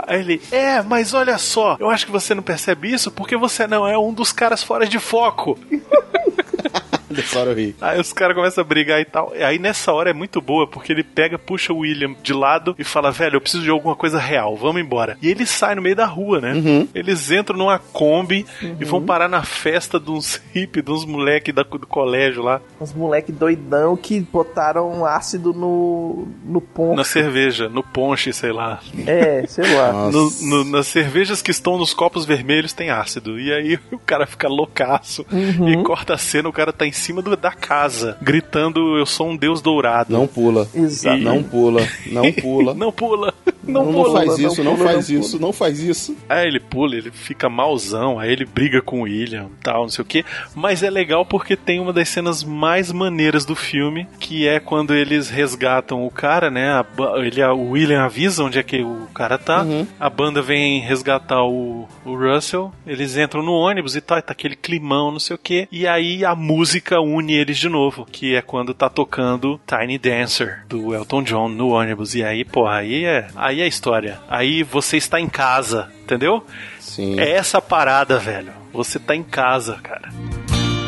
Aí ele, é, mas olha só, eu acho que você não percebe isso porque você não é um dos caras fora de foco. [LAUGHS] Eu ri. Aí os caras começam a brigar e tal. E aí nessa hora é muito boa, porque ele pega, puxa o William de lado e fala: velho, eu preciso de alguma coisa real, vamos embora. E ele sai no meio da rua, né? Eles entram numa Kombi e vão parar na festa de uns [LAUGHS] hippies, de uns moleques da- do colégio lá, Uns moleque doidão que botaram ácido no, no ponto. na cerveja, no ponche, sei lá. É, sei lá. No- no- nas cervejas que estão nos copos vermelhos tem ácido. E aí [LAUGHS] o cara fica loucaço e corta a cena, o cara tá em cima do- da casa, gritando: Eu sou um deus dourado. Não pula. Exato. Não pula. Não [LAUGHS] pula. Não pula. Não, Não, não pula. faz não isso, não, pula, faz não isso, não faz isso. Aí ele pula, ele fica malzão, aí ele briga com o William tal, não sei o que. Mas é legal porque tem uma das cenas mais maneiras do filme, que é quando eles resgatam o cara, né? A ele, o William avisa onde é que o cara tá. A banda vem resgatar o, o Russell. Eles entram no ônibus e tal, e tá aquele climão, não sei o que. E aí a música une eles de novo, que é quando tá tocando Tiny Dancer do Elton John no ônibus. E aí, porra, aí é, aí é história. Aí você está em casa, entendeu? Sim. É essa parada, velho. Você tá em casa, cara.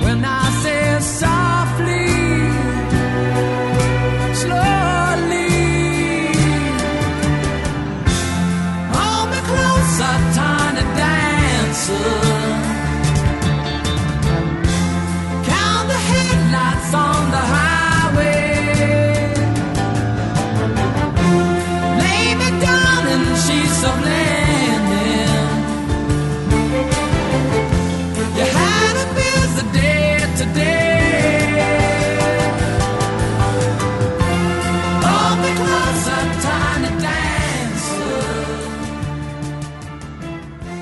When I say softly,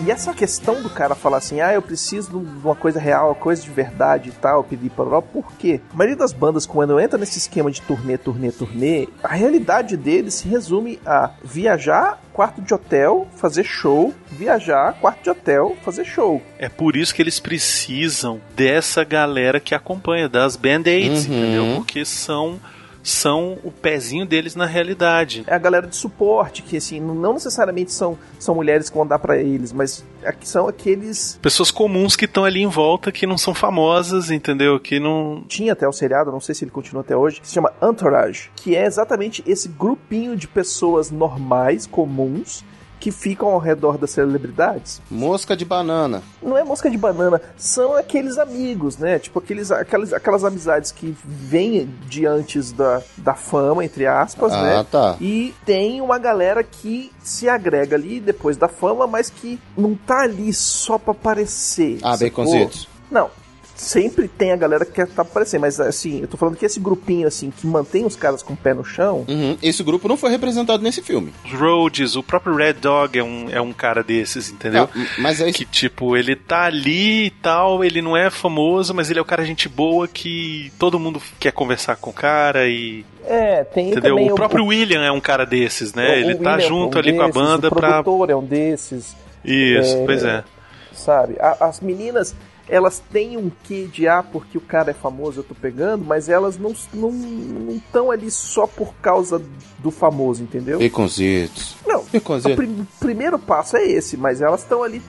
E essa questão do cara falar assim, ah, eu preciso de uma coisa real, coisa de verdade e tal, pedir para por quê? A maioria das bandas, quando entra nesse esquema de turnê, turnê, turnê, a realidade deles se resume a viajar, quarto de hotel, fazer show, viajar, quarto de hotel, fazer show. É por isso que eles precisam dessa galera que acompanha, das band-aids, Uhum. entendeu? Porque são, são o pezinho deles na realidade. É a galera de suporte, que assim, não necessariamente são, são mulheres que vão dar pra eles, mas aqui são aqueles. Pessoas comuns que estão ali em volta, que não são famosas, entendeu? Que não. Tinha até o seriado, não sei se ele continua até hoje, que se chama Entourage, que é exatamente esse grupinho de pessoas normais, comuns, que ficam ao redor das celebridades. Mosca de banana. Não é mosca de banana, são aqueles amigos, né? Tipo aqueles, aquelas, aquelas amizades que vêm de antes da, da fama, entre aspas, Ah, né? tá. E tem uma galera que se agrega ali depois da fama, mas que não tá ali só pra aparecer. Ah, baconzitos. Não. Sempre tem a galera que quer tá aparecer, mas assim, eu tô falando que esse grupinho assim que mantém os caras com o pé no chão, Uhum. Esse grupo não foi representado nesse filme. Rhodes, o próprio Red Dog é um, é um cara desses, entendeu? Ah, mas é Que tipo, ele tá ali e tal, ele não é famoso, mas ele é o cara gente boa que todo mundo quer conversar com o cara e. é, tem Entendeu? também O próprio William é um cara desses, né? o ele tá William é junto um ali com a desses, banda o pra. produtor é um desses. Isso, É, pois é. sabe? A- as meninas, elas têm um quê de ah, porque o cara é famoso, eu tô pegando, mas elas não estão não, tão ali só por causa do famoso, entendeu? Baconzitos. Não, o Baconzitos. prim- primeiro passo é esse, mas elas estão ali.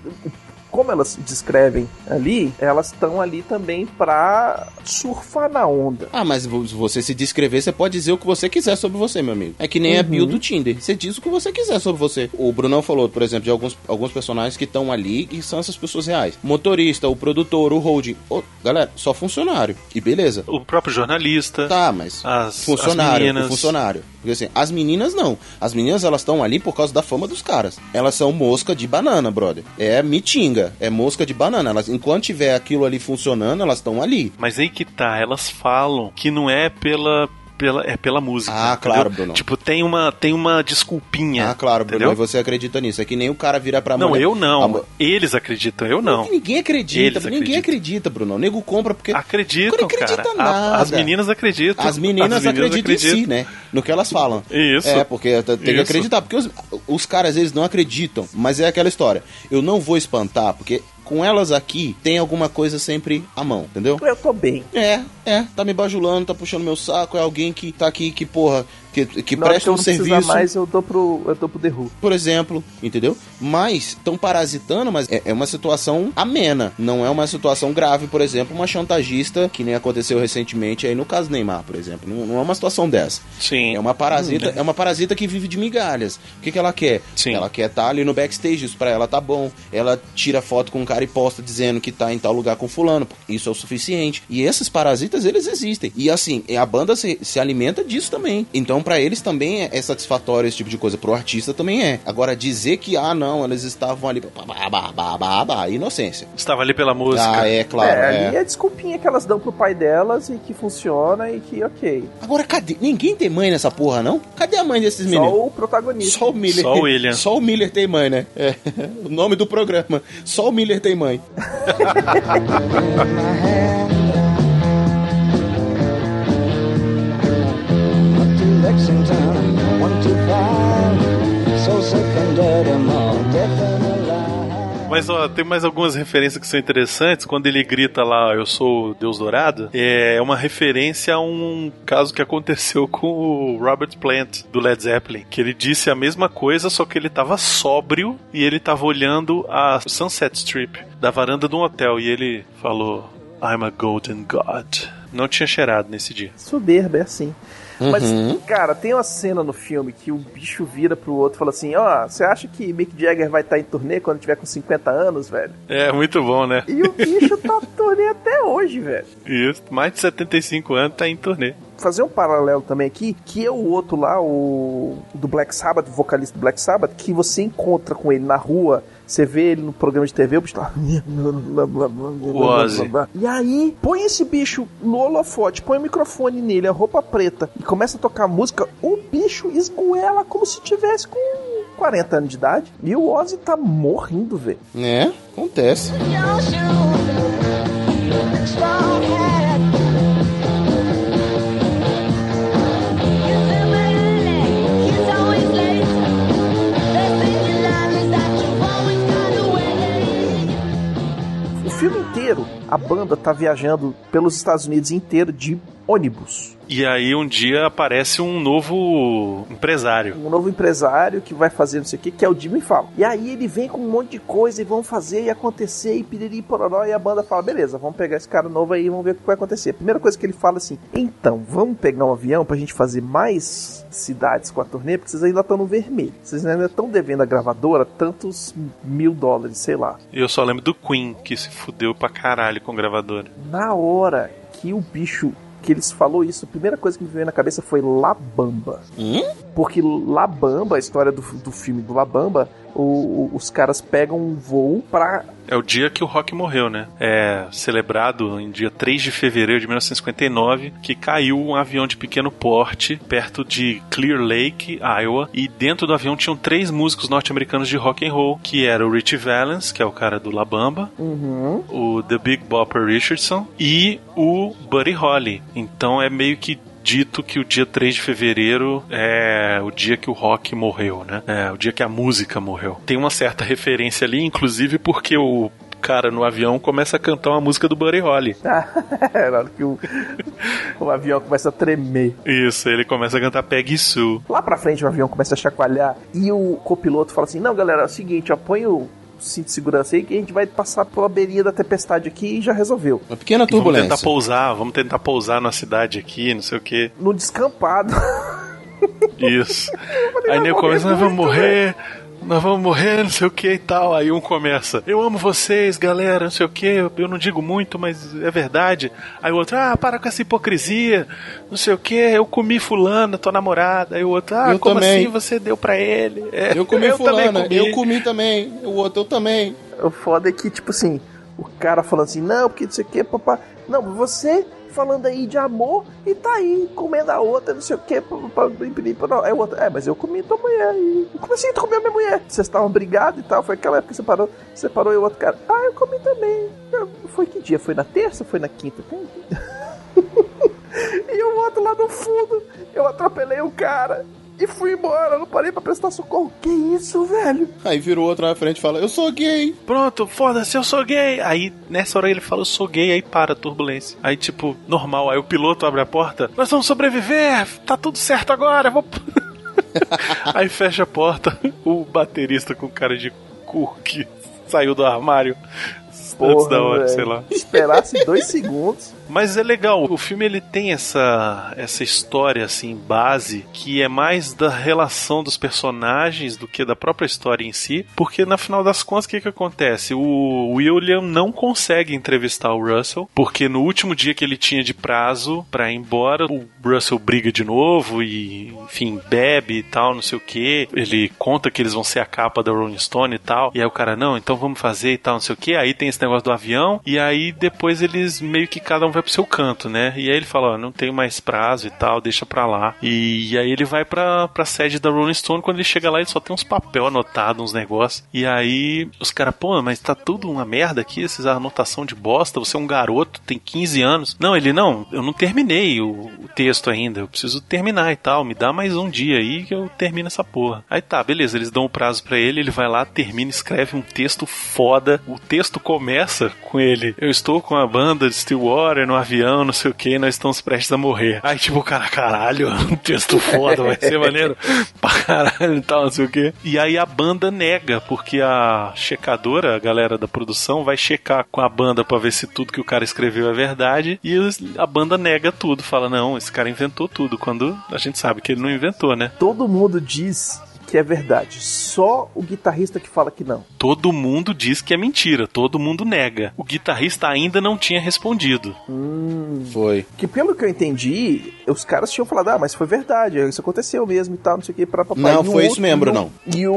Como elas descrevem ali, elas estão ali também pra surfar na onda. Ah, mas se você se descrever, você pode dizer o que você quiser sobre você, meu amigo. É que nem a bio do Tinder. Você diz o que você quiser sobre você. O Brunão falou, por exemplo, de alguns, alguns personagens que estão ali e são essas pessoas reais. Motorista, o produtor, o holding. Ô, galera, só funcionário. E beleza. O próprio jornalista. Tá, mas As, funcionário, as o funcionário. Porque assim, as meninas não. As meninas elas estão ali por causa da fama dos caras. Elas são mosca de banana, brother. É mitinga, é mosca de banana. Elas, enquanto tiver aquilo ali funcionando, elas estão ali. Mas aí que tá, elas falam que não é pela pela, é pela música. Ah, entendeu? claro, Bruno. Tipo, tem uma, tem uma desculpinha. Ah, claro, Bruno, entendeu? e você acredita nisso. É que nem o cara virar pra Não, mulher. eu não. A Eles acreditam, eu não. Ninguém acredita, Eles ninguém acreditam. acredita, Bruno. O nego compra porque. Acreditam, Não acredita cara. Nada. as meninas acreditam. As meninas, acreditam, em si, né? No que elas falam. Isso. É, porque tem que Isso. acreditar. Porque os, os caras, eles não acreditam. Mas é aquela história. Eu não vou espantar, porque com elas aqui tem alguma coisa sempre à mão, entendeu? Eu tô bem. É, é. Tá me bajulando, tá puxando meu saco. É alguém que tá aqui, que porra, que, que Na hora presta que eu não precisar serviço. mais, eu dou pro, eu dou pro The Who. por exemplo, entendeu? Mas estão parasitando, mas é, é uma situação amena, não é uma situação grave, por exemplo, uma chantagista, que nem aconteceu recentemente aí no caso Neymar, por exemplo. Não, não é uma situação dessa. Sim. É uma parasita, Hum, é uma parasita que vive de migalhas. O que, que ela quer? Sim. Ela quer estar ali no backstage, isso pra ela tá bom. Ela tira foto com um cara e posta dizendo que tá em tal lugar com fulano. Isso é o suficiente. E esses parasitas, eles existem. E assim, a banda se, se alimenta disso também. Então, pra eles também é, é satisfatório esse tipo de coisa. Pro artista também é. Agora, dizer que, ah, não, eles estavam ali. Bah, bah, bah, bah, bah, inocência. Estava ali pela música. Ah, é claro. é, é. ali é a desculpinha que elas dão pro pai delas e que funciona e que ok. Agora, cadê? Ninguém tem mãe nessa porra, não? Cadê a mãe desses Só meninos? o protagonista. Só o Miller. Só o William. Só o Miller tem mãe, né? É. [LAUGHS] O nome do programa. Só o Miller tem mãe. [LAUGHS] Mas ó, tem mais algumas referências que são interessantes. Quando ele grita lá, eu sou o Deus Dourado, é uma referência a um caso que aconteceu [LAUGHS] com o Robert Plant, do Led Zeppelin. Que ele disse a mesma coisa, só que ele tava sóbrio e ele tava olhando a Sunset Strip da varanda de um hotel. E ele falou: I'm a golden god. Não tinha cheirado nesse dia. Soberba, é assim. Mas, Uhum. cara, tem uma cena no filme que o bicho vira pro outro e fala assim: Ó, você acha que Mick Jagger vai estar em turnê quando tiver com 50 anos, velho? É, muito bom, né? E o bicho tá em turnê até hoje, velho. Isso, mais de 75 anos tá em turnê. Fazer um paralelo também aqui, que é o outro lá, o do Black Sabbath, o vocalista do Black Sabbath, que você encontra com ele na rua, você vê ele no programa de TV, o bicho tá. O Ozzy. [LAUGHS] E aí, põe esse bicho no holofote, põe o microfone nele, a roupa preta, e começa a tocar música, o bicho esgoela como se tivesse com 40 anos de idade. E o Ozzy tá morrendo, velho. É, acontece. Inteiro, a banda tá viajando pelos Estados Unidos inteiro de ônibus. E aí um dia aparece um novo empresário. um novo empresário que vai fazer não sei o que, que é o Jimmy Fallon. E aí ele vem com um monte de coisa e vão fazer e acontecer e piriri pororó e a banda fala, beleza, vamos pegar esse cara novo aí e vamos ver o que vai acontecer. A primeira coisa que ele fala assim, então, vamos pegar um avião pra gente fazer mais cidades com a turnê, porque vocês ainda estão no vermelho. Vocês ainda estão devendo à gravadora tantos mil dólares, sei lá. Eu só lembro do Queen, que se fudeu pra caralho com gravadora. Na hora que o bicho que eles falou isso, a primeira coisa que me veio na cabeça foi La Bamba. Hum? Porque La Bamba, a história do, do filme do La Bamba, o- os caras pegam um voo pra. É o dia que o rock morreu, né? É celebrado em dia 3 de fevereiro de 1959, que caiu um avião de pequeno porte perto de Clear Lake, Iowa, e dentro do avião tinham três músicos norte-americanos de rock and roll, que era o Richie Valens, que é o cara do La Bamba, Uhum. o The Big Bopper Richardson e o Buddy Holly. Então é meio que dito que o dia 3 de fevereiro é o dia que o rock morreu, né? É o dia que a música morreu. Tem uma certa referência ali, inclusive porque o cara no avião começa a cantar uma música do Buddy Holly. [LAUGHS] É, na hora que o, o avião começa a tremer. Isso, ele começa a cantar Peggy Sue. Lá pra frente o avião começa a chacoalhar e o copiloto fala assim: Não, galera, é o seguinte, ó, põe o cinto de segurança aí que a gente vai passar pela beirinha da tempestade aqui e já resolveu. Uma pequena Vamos turbulência. tentar pousar, vamos tentar pousar na cidade aqui, não sei o que. No descampado. Isso. [LAUGHS] Aí vai morrer começa, nós vamos muito, morrer, nós vamos morrer, não sei o que e tal. Aí um começa, eu amo vocês, galera, não sei o que, eu não digo muito, mas é verdade. Aí o outro, ah, para com essa hipocrisia, não sei o que, eu comi fulana, tua namorada. Aí o outro, ah, Eu como também. assim você deu pra ele? É, Eu comi também fulana, comi. eu comi também. O outro eu também. O foda é que, tipo assim, o cara falando assim, não, porque não sei o que, papá. Não, você falando aí de amor e tá aí comendo a outra, não sei o que. É, o outro, é, mas eu comi tua mulher aí. Como assim tu comeu minha mulher? Vocês estavam brigados e tal, foi aquela época que separou, separou e o outro cara. Ah, eu comi também. Foi que dia? Foi na terça foi na quinta? Tem... [LAUGHS] e o outro lá no fundo, eu atropelei o cara. E fui embora, eu não parei pra prestar socorro. Que isso, velho? Aí vira o outro na frente e fala, eu sou gay. Pronto, foda-se, eu sou gay. Aí, nessa hora ele fala, eu sou gay, aí para a turbulência. Aí, tipo, normal, aí o piloto abre a porta, nós vamos sobreviver, tá tudo certo agora, vou... [LAUGHS] aí fecha a porta, o baterista com cara de cu que saiu do armário antes da hora, velho. sei lá. Esperasse dois segundos. Mas é legal, o filme ele tem essa essa história assim base que é mais da relação dos personagens do que da própria história em si, porque na final das contas o que que acontece? O William não consegue entrevistar o Russell, porque no último dia que ele tinha de prazo pra ir embora, o Russell briga de novo e, enfim, bebe e tal, não sei o que. Ele conta que eles vão ser a capa da Rolling Stone e tal. E aí o cara, não, então vamos fazer e tal, não sei o que. Aí tem esse negócio do avião. E aí depois eles meio que cada um vai pro seu canto, né? E aí ele fala, ó, não tenho mais prazo e tal, deixa pra lá. E, e aí ele vai pra, pra sede da Rolling Stone. Quando ele chega lá, ele só tem uns papel anotado, uns negócios. E aí os caras, pô, mas tá tudo uma merda aqui, essas anotação de bosta. Você é um garoto, tem 15 anos. Não, ele, não, eu não terminei o, o texto ainda. Eu preciso terminar e tal. Me dá mais um dia aí que eu termino essa porra. Aí tá, beleza, eles dão o prazo pra ele, ele vai lá, termina, escreve um texto foda. O texto começa com ele. Eu estou com a banda de Stillwater no avião, não sei o que, nós estamos prestes a morrer. Aí tipo, cara, caralho, [LAUGHS] um texto foda, vai ser maneiro pra caralho e tal, não sei o que. E aí a banda nega, porque a checadora, a galera da produção, vai checar com a banda pra ver se tudo que o cara escreveu é verdade. E a banda nega tudo, fala, não, esse cara inventou tudo, quando a gente sabe que ele não inventou, né? Todo mundo diz que é verdade. Só o guitarrista que fala que não. Todo mundo diz que é mentira, todo mundo nega. O guitarrista ainda não tinha respondido. Foi. Que pelo que eu entendi, os caras tinham falado, ah, mas foi verdade, isso aconteceu mesmo e tal, não sei o que, pra papai. Não, E o foi isso outro- mesmo, e o- não. E o,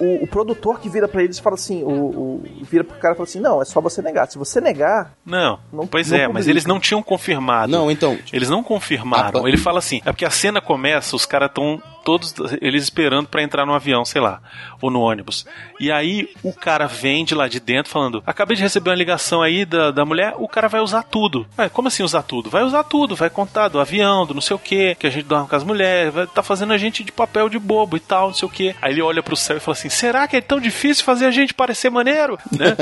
o, o produtor que vira pra eles fala assim, o, o- vira pro cara e fala assim, não, é só você negar. Se você negar, Não, Não- pois não é, mas publica. eles não tinham confirmado. Não, então, Eles não confirmaram. Ah, tá. Ele fala assim: é porque a cena começa, os caras estão todos eles esperando pra entrar no avião, sei lá, ou no ônibus. E aí o cara vem de lá de dentro falando: acabei de receber uma ligação aí da, da mulher, o cara vai usar tudo. Como assim usar tudo? Vai usar tudo, vai contar do avião, do não sei o que, que a gente dorme com as mulheres, vai tá fazendo a gente de papel de bobo e tal, não sei o que. Aí ele olha pro céu e fala assim: será que é tão difícil fazer a gente parecer maneiro? [LAUGHS] Né?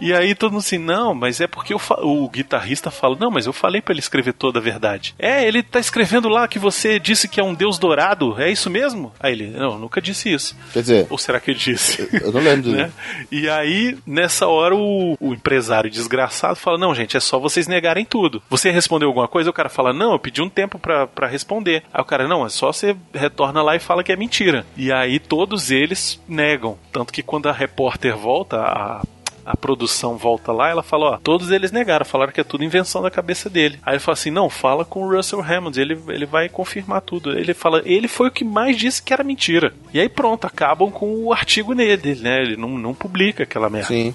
E, e aí todo mundo assim, não, mas é porque o, guitarrista fala, não, mas eu falei pra ele escrever toda a verdade. É, ele tá escrevendo lá que você disse que é um deus dourado, é isso mesmo? Aí ele, não, nunca disse isso. Quer dizer, Ou será que ele disse? eu não lembro. [LAUGHS] né? E aí, nessa hora, o, o empresário desgraçado fala: Não, gente, é só vocês negarem tudo. Você respondeu alguma coisa? O cara fala: Não, eu pedi um tempo pra, pra responder. Aí o cara: Não, é só você retorna lá e fala que é mentira. E aí todos eles negam. Tanto que quando a repórter volta, a. A produção volta lá, ela fala, ó, todos eles negaram, falaram que é tudo invenção da cabeça dele. Aí ele fala assim, não, fala com o Russell Hammond, ele, ele vai confirmar tudo. Ele fala, ele foi o que mais disse que era mentira. E aí pronto, acabam com o artigo nele, né? Ele não, não publica aquela merda. Sim.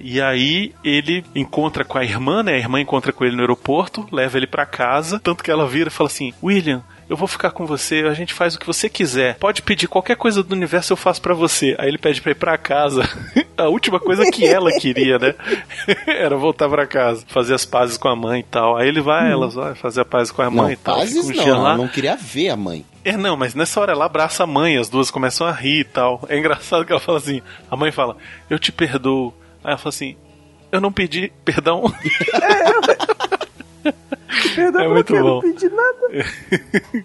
E aí ele encontra com a irmã, né? A irmã encontra com ele no aeroporto, leva ele pra casa, tanto que ela vira e fala assim: "William, eu vou ficar com você, a gente faz o que você quiser. Pode pedir qualquer coisa do universo eu faço pra você". Aí ele pede pra ir pra casa. [LAUGHS] a última coisa que ela queria, né? [LAUGHS] Era voltar pra casa, fazer as pazes com a mãe e tal. Aí ele vai, ela vai fazer as pazes com a mãe Não, e tal. pazes um não, ela lá. não queria ver a mãe. É, não, mas nessa hora ela abraça a mãe, as duas começam a rir e tal. É engraçado que ela fala assim: a mãe fala, eu te perdoo. Aí ela fala assim, eu não pedi perdão. [LAUGHS] perdão É muito bom. não pedi nada.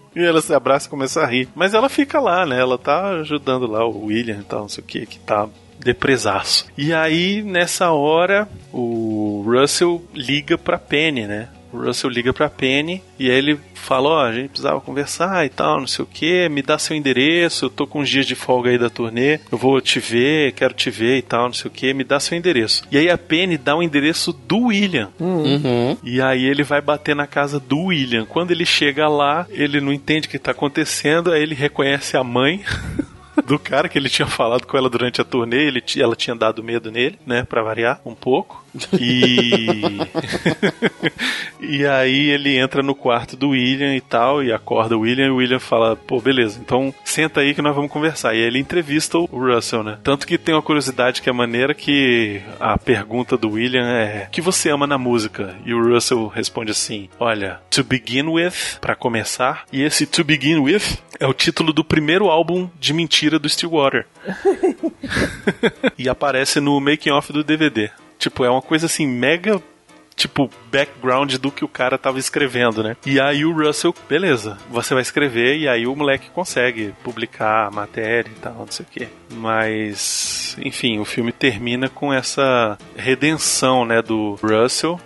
[LAUGHS] e ela se abraça e começa a rir. Mas ela fica lá, né? Ela tá ajudando lá o William e tal, não sei o que, que tá depresaço. E aí, nessa hora, o Russell liga pra Penny, né? O Russell liga pra Penny e aí ele fala, ó, a gente precisava conversar e tal, não sei o que, me dá seu endereço, eu tô com uns dias de folga aí da turnê, eu vou te ver, quero te ver e tal, não sei o que, me dá seu endereço. E aí a Penny dá o endereço do William. Uhum. E aí ele vai bater na casa do William. Quando ele chega lá, ele não entende o que tá acontecendo, aí ele reconhece a mãe [LAUGHS] do cara que ele tinha falado com ela durante a turnê, ele, ela tinha dado medo nele, né, pra variar um pouco. E [LAUGHS] e aí ele entra no quarto do William e tal, e acorda o William, e o William fala, pô, beleza, então senta aí que nós vamos conversar. E aí ele entrevista o Russell, né? Tanto que tem uma curiosidade que é maneira que a pergunta do William é: "O que você ama na música?" E o Russell responde assim: "Olha, To Begin With, pra começar, e esse To Begin With é o título do primeiro álbum de mentira do Stillwater." [LAUGHS] e aparece no making off do DVD. Tipo, é uma coisa assim mega tipo, background do que o cara tava escrevendo, né? E aí o Russell, beleza, você vai escrever e aí o moleque consegue publicar a matéria e tal, não sei o quê. Mas, enfim, o filme termina com essa redenção, né, do Russell.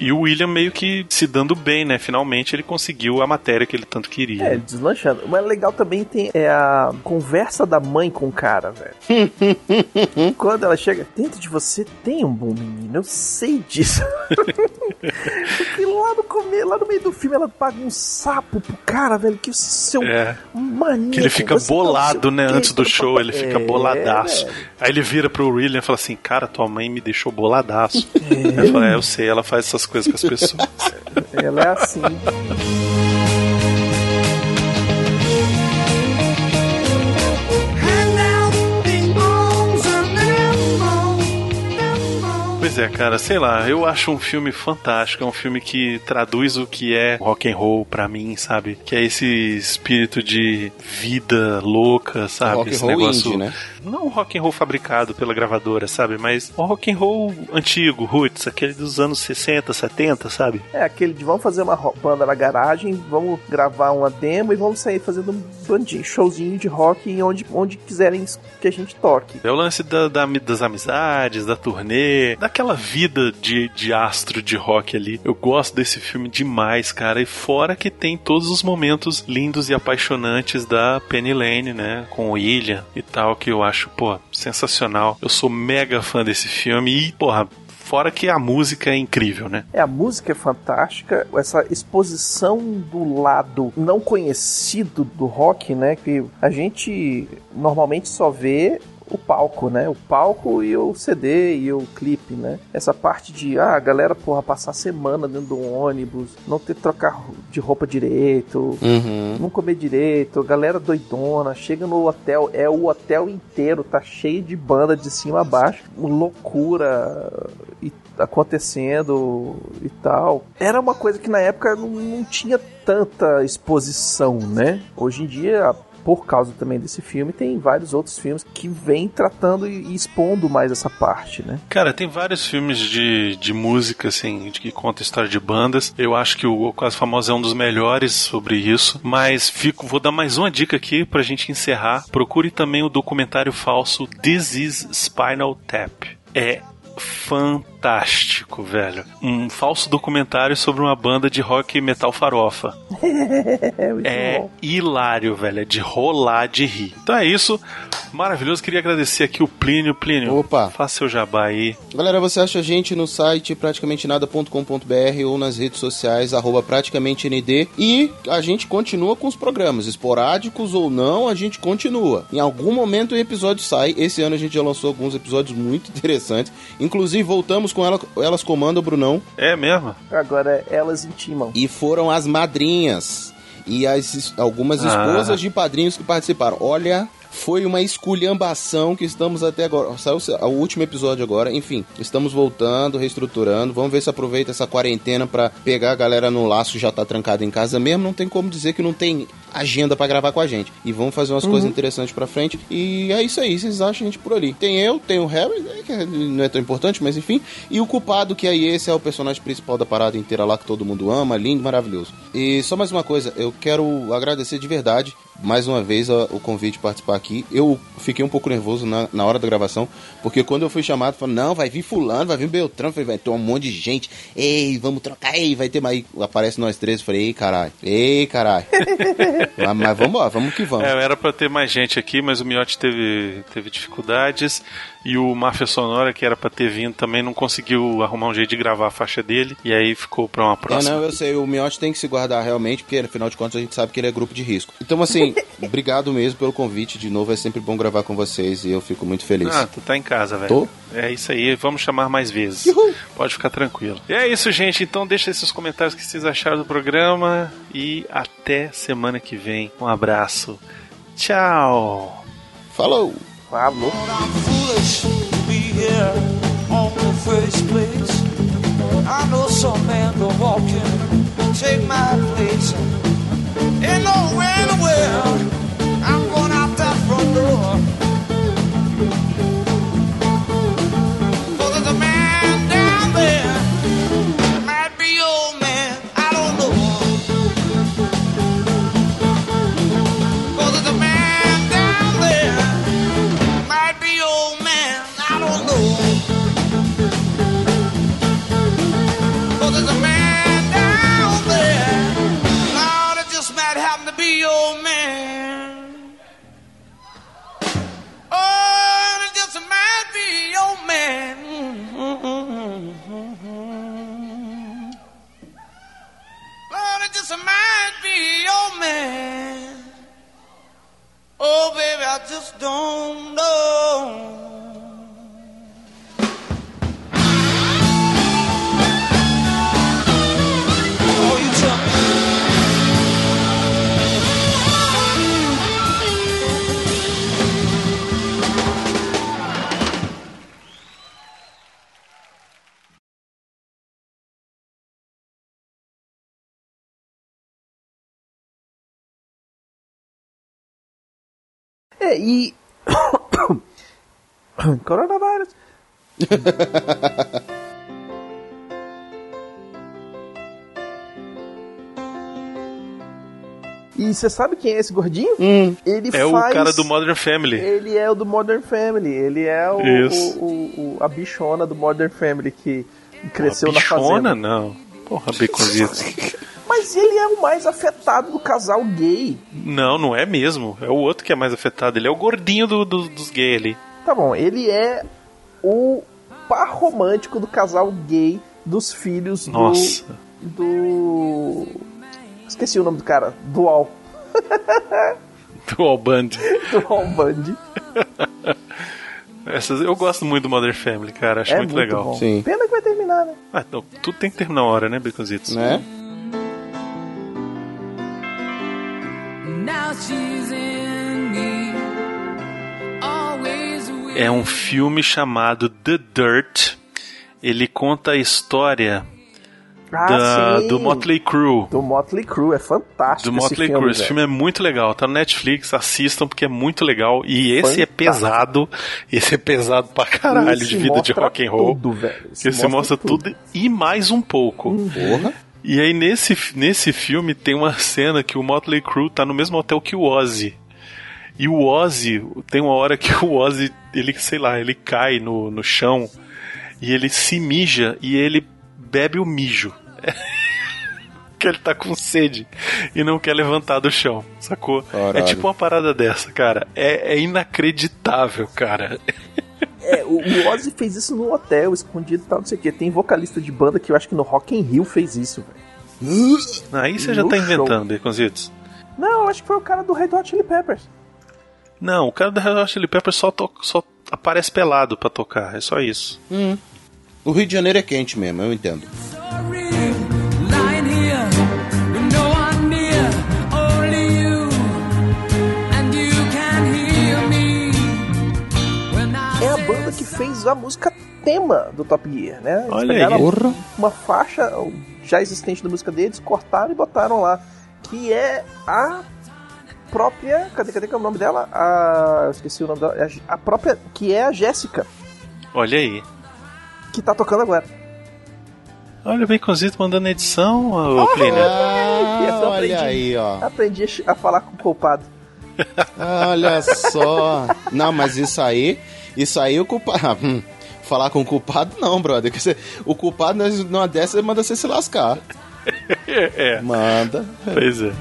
E o William meio que se dando bem, né? Finalmente ele conseguiu a matéria que ele tanto queria. É, deslanchando. Mas legal também tem é a conversa da mãe com o cara, velho. [LAUGHS] Quando ela chega, dentro de você tem um bom menino, eu sei disso. [LAUGHS] Porque lá no começo, lá no meio do filme, ela paga um sapo pro cara, velho, que o seu É. maníaco. Que ele fica bolado, né? Antes do show, ele fica É, boladaço. velho. Aí ele vira pro William e fala assim: Cara, tua mãe me deixou boladaço. Ele fala: É, eu sei, ela faz essas coisas com as pessoas. Ela é assim. Pois é, cara, sei lá, eu acho um filme fantástico, é um filme que traduz o que é rock and roll pra mim, sabe? Que é esse espírito de vida louca, sabe? Rock esse negócio indie, né? não um rock and roll fabricado pela gravadora, sabe? Mas um rock and roll antigo, roots, aquele dos anos 60, 70, sabe? É aquele de vamos fazer uma banda na garagem, vamos gravar uma demo e vamos sair fazendo um bandinho, showzinho de rock em onde, onde quiserem que a gente toque. É o lance da, da- das amizades, da turnê, daquela vida de, de astro de rock ali. Eu gosto desse filme demais, cara. E fora que tem todos os momentos lindos e apaixonantes da Penny Lane, né? Com o e tal, que eu acho, pô, sensacional. Eu sou mega fã desse filme e, porra. Fora que a música é incrível, né? É, a música é fantástica, essa exposição do lado não conhecido do rock, né? Que a gente normalmente só vê o palco, né? O palco e o CD e o clipe, né? Essa parte de, ah, a galera, porra, passar semana dentro do ônibus, não ter que trocar de roupa direito, Uhum. não comer direito, a galera doidona, chega no hotel, é o hotel inteiro, tá cheio de banda de cima a baixo, loucura e acontecendo e tal. Era uma coisa que na época não, não tinha tanta exposição, né? Hoje em dia, por causa também desse filme, tem vários outros filmes que vêm tratando e expondo mais essa parte, né? Cara, tem vários filmes de, de música, assim, que conta história de bandas. Eu acho que o, o Quase Famoso é um dos melhores sobre isso. Mas fico, vou dar mais uma dica aqui pra gente encerrar. Procure também o documentário falso This is Spinal Tap. É fantástico, velho. Um falso documentário sobre uma banda de rock e metal farofa. [LAUGHS] É, É bom. hilário, velho. É de rolar de rir. Então é isso. Maravilhoso. Queria agradecer aqui o Plínio. Plínio, Opa. faça seu jabá aí. Galera, você acha a gente no site praticamente nada.com.br ou nas redes sociais arroba praticamente ND e a gente continua com os programas, esporádicos ou não, a gente continua. Em algum momento o episódio sai. Esse ano a gente já lançou alguns episódios muito [LAUGHS] interessantes. Inclusive voltamos com ela, elas comandam, Brunão, É mesmo? Agora elas intimam. e foram as madrinhas e as algumas Ah. esposas de padrinhos que participaram. Olha, foi uma esculhambação que estamos até agora. Saiu o último episódio agora. Enfim, estamos voltando, reestruturando. Vamos ver se aproveita essa quarentena pra pegar a galera no laço já tá trancada em casa mesmo. Não tem como dizer que não tem agenda pra gravar com a gente. E vamos fazer umas coisas interessantes pra frente. E é isso aí, vocês acham a gente por ali. Tem eu, tem o Harry, né, que não é tão importante, mas enfim. E o culpado, que aí esse é o personagem principal da parada inteira lá que todo mundo ama, lindo, maravilhoso. E só mais uma coisa, eu quero agradecer de verdade mais uma vez a- o convite de participar aqui. Eu fiquei um pouco nervoso na, na hora da gravação, porque quando eu fui chamado, falou, não, vai vir fulano, vai vir Beltrão, eu falei, vai ter um monte de gente, ei, vamos trocar, ei, vai ter mais. Aí aparece nós três, eu falei, ei, caralho, ei, caralho. [LAUGHS] mas, mas vamos embora, vamos que vamos. É, era pra ter mais gente aqui, mas o Miotti teve, teve dificuldades. E o Máfia Sonora, que era pra ter vindo, também não conseguiu arrumar um jeito de gravar a faixa dele. E aí ficou pra uma É, próxima. não, eu sei, o Miotti tem que se guardar realmente, porque afinal de contas a gente sabe que ele é grupo de risco. Então, assim, [LAUGHS] obrigado mesmo pelo convite de novo, é sempre bom gravar com vocês e eu fico muito feliz. Ah, tu tá em casa, velho. Tô. É isso aí, vamos chamar mais vezes. Pode ficar tranquilo. E é isso, gente. Então deixa aí seus comentários que vocês acharam do programa e até semana que vem. Um abraço. Tchau. Falou! Falou. I'm foolish to be here on the first place. I know some man go walking, take my place. Ain't nowhere in the É, e. [COUGHS] Coronavírus. [LAUGHS] e você sabe quem é esse gordinho? Ele É o faz... cara do Modern Family. Ele é o do Modern Family. Ele é o, o- o- o- a bichona do Modern Family que cresceu na Bichona, fazenda. não. Porra, baconzitos. [LAUGHS] Mas ele é o mais afetado do casal gay. não, não é mesmo. É o outro que é mais afetado. Ele é o gordinho do- do- dos gays ali. Tá bom, ele é o par romântico do casal gay dos filhos do. Nossa. Do. Esqueci o nome do cara. Dual. Do All Band. Dual Band. Essas, eu gosto muito do Modern Family, cara. Acho é muito, legal. bom. Sim. Pena que vai terminar, né? Ah, então, tudo tem que terminar a hora, né, baconzitos? Né? É um filme chamado The Dirt. Ele conta a história Ah, da- do Motley Crue. Do Motley Crue, é fantástico. Do Motley esse Crue. filme, Esse filme é muito legal. Tá no Netflix, assistam porque é muito legal. E esse é Fantástico. pesado. Esse é pesado pra caralho Esse de vida de mostra rock and roll. Tudo, velho. Que esse mostra tudo. e mais um pouco. Porra. E aí nesse, nesse filme tem uma cena que o Motley Crue tá no mesmo hotel que o Ozzy. E o Ozzy, tem uma hora que [LAUGHS] o Ozzy, ele, sei lá, ele cai no, no chão e ele se mija e ele bebe o mijo. [LAUGHS] que ele tá com sede e não quer levantar do chão, sacou? Caralho. É tipo uma parada dessa, cara. É, é inacreditável, cara. [LAUGHS] É, o, o Ozzy fez isso no hotel, escondido e tal, não sei o que. Tem vocalista de banda que eu acho que no Rock in Rio fez isso, velho. Aí você já No tá show. inventando, Baconzitos. Não, eu acho que foi o cara do Red Hot Chili Peppers. Não, o cara da Red Hot Chili Peppers só, to- só aparece pelado pra tocar, é só isso. O Rio de Janeiro é quente mesmo, eu entendo. Que fez a música tema do Top Gear, né? Eles Olha pegaram aí. Uma faixa já existente da música deles, cortaram e botaram lá. Que é a própria. Cadê, cadê que é o nome dela? A. Eu esqueci o nome dela. É a- A própria. Que é a Jéssica, Olha aí. que tá tocando agora. Olha o Baconzito mandando edição, ô Plínio. Ah, eu aprendi. olha aí, ó. Aprendi a- a falar com o culpado. Olha só. [LAUGHS] Não, mas isso aí, isso aí o culpado. [LAUGHS] Ah, hum, falar com o culpado, não, brother. O culpado numa dessa manda você se lascar. [LAUGHS] é. Manda. Pois é.